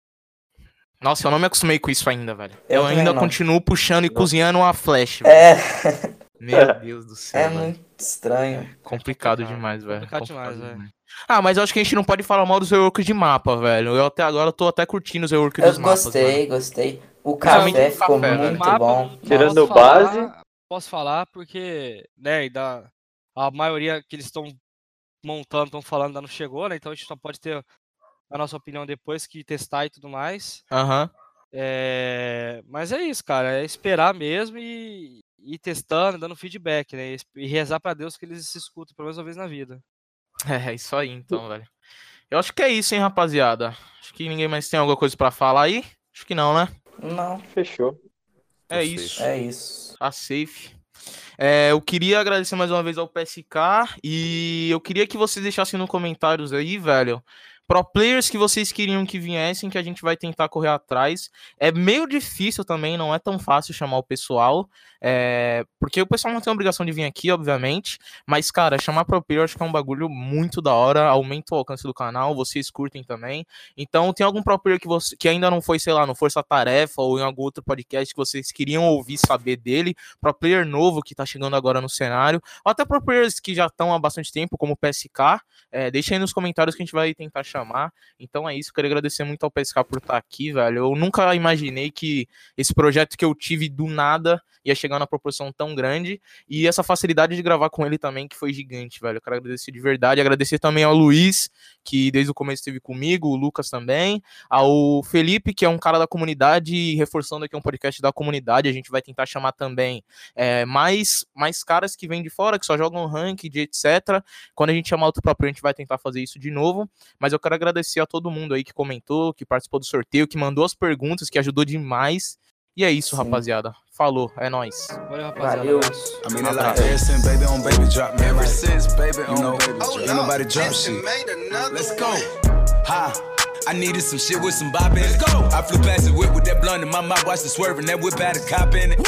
Nossa, eu não me acostumei com isso ainda, velho. Eu, Eu ainda não. continuo puxando e Nossa. cozinhando uma flash, velho. É, Meu Deus do céu, é velho. muito estranho. Complicado Complicado, demais, velho. complicado demais, velho. Ah, mas eu acho que a gente não pode falar mal dos reworks de mapa, velho. Eu até agora tô até curtindo os reworks Eu dos mapas. gostei, gostei. O café ficou café, muito Mapa, bom. Tirando posso o base. falar- Posso falar porque, né, ainda a maioria que eles estão montando, estão falando, ainda não chegou, né? Então a gente só pode ter a nossa opinião depois que testar e tudo mais. Aham. É, Mas é isso, cara. É esperar mesmo e ir testando, dando feedback, né? E rezar pra Deus que eles se escutem pelo menos uma vez na vida. É, isso aí então, velho. Eu acho que é isso, hein, rapaziada. Acho que ninguém mais tem alguma coisa pra falar aí. Acho que não, né? Não, Fechou. É Tô isso. é isso. Tá safe. É, eu queria agradecer mais uma vez ao PSK e eu queria que vocês deixassem nos comentários aí, velho, pro players que vocês queriam que viessem, que a gente vai tentar correr atrás. É meio difícil também, não é tão fácil chamar o pessoal, é, porque o pessoal não tem obrigação de vir aqui, obviamente, mas, cara, chamar pro player acho que é um bagulho muito da hora, aumenta o alcance do canal, vocês curtem também. Então, tem algum pro player que, você, que ainda não foi, sei lá, no Força Tarefa ou em algum outro podcast que vocês queriam ouvir saber dele, pro player novo que tá chegando agora no cenário, ou até pro players que já estão há bastante tempo, como o PSK, é, deixa aí nos comentários que a gente vai tentar chamar. Então é isso, queria agradecer muito ao PSK por estar aqui, velho. Eu nunca imaginei que esse projeto que eu tive do nada ia chegar na proporção tão grande e essa facilidade de gravar com ele também, que foi gigante, velho. Eu quero agradecer de verdade, agradecer também ao Luiz, que desde o começo esteve comigo, o Lucas também, ao Felipe, que é um cara da comunidade, reforçando aqui um podcast da comunidade, a gente vai tentar chamar também é, mais, mais caras que vêm de fora, que só jogam ranked, etc. Quando a gente chamar outro próprio, a gente vai tentar fazer isso de novo. Mas eu quero agradecer a todo mundo aí que comentou, que participou do sorteio, que mandou as perguntas, que ajudou demais. E é isso, Sim. rapaziada. Falou, é nóis. Valeu, rapaziada. Valeu. abraço. I mean, it like ever since baby on baby drop, man. Ever since baby on know, baby drop. Ain't nobody drop shit. Let's go. Ha. I needed some shit with some bop in it. Let's go. I flew past the whip with that blunt in my mouth, watched it swerving, that whip had a cop in it.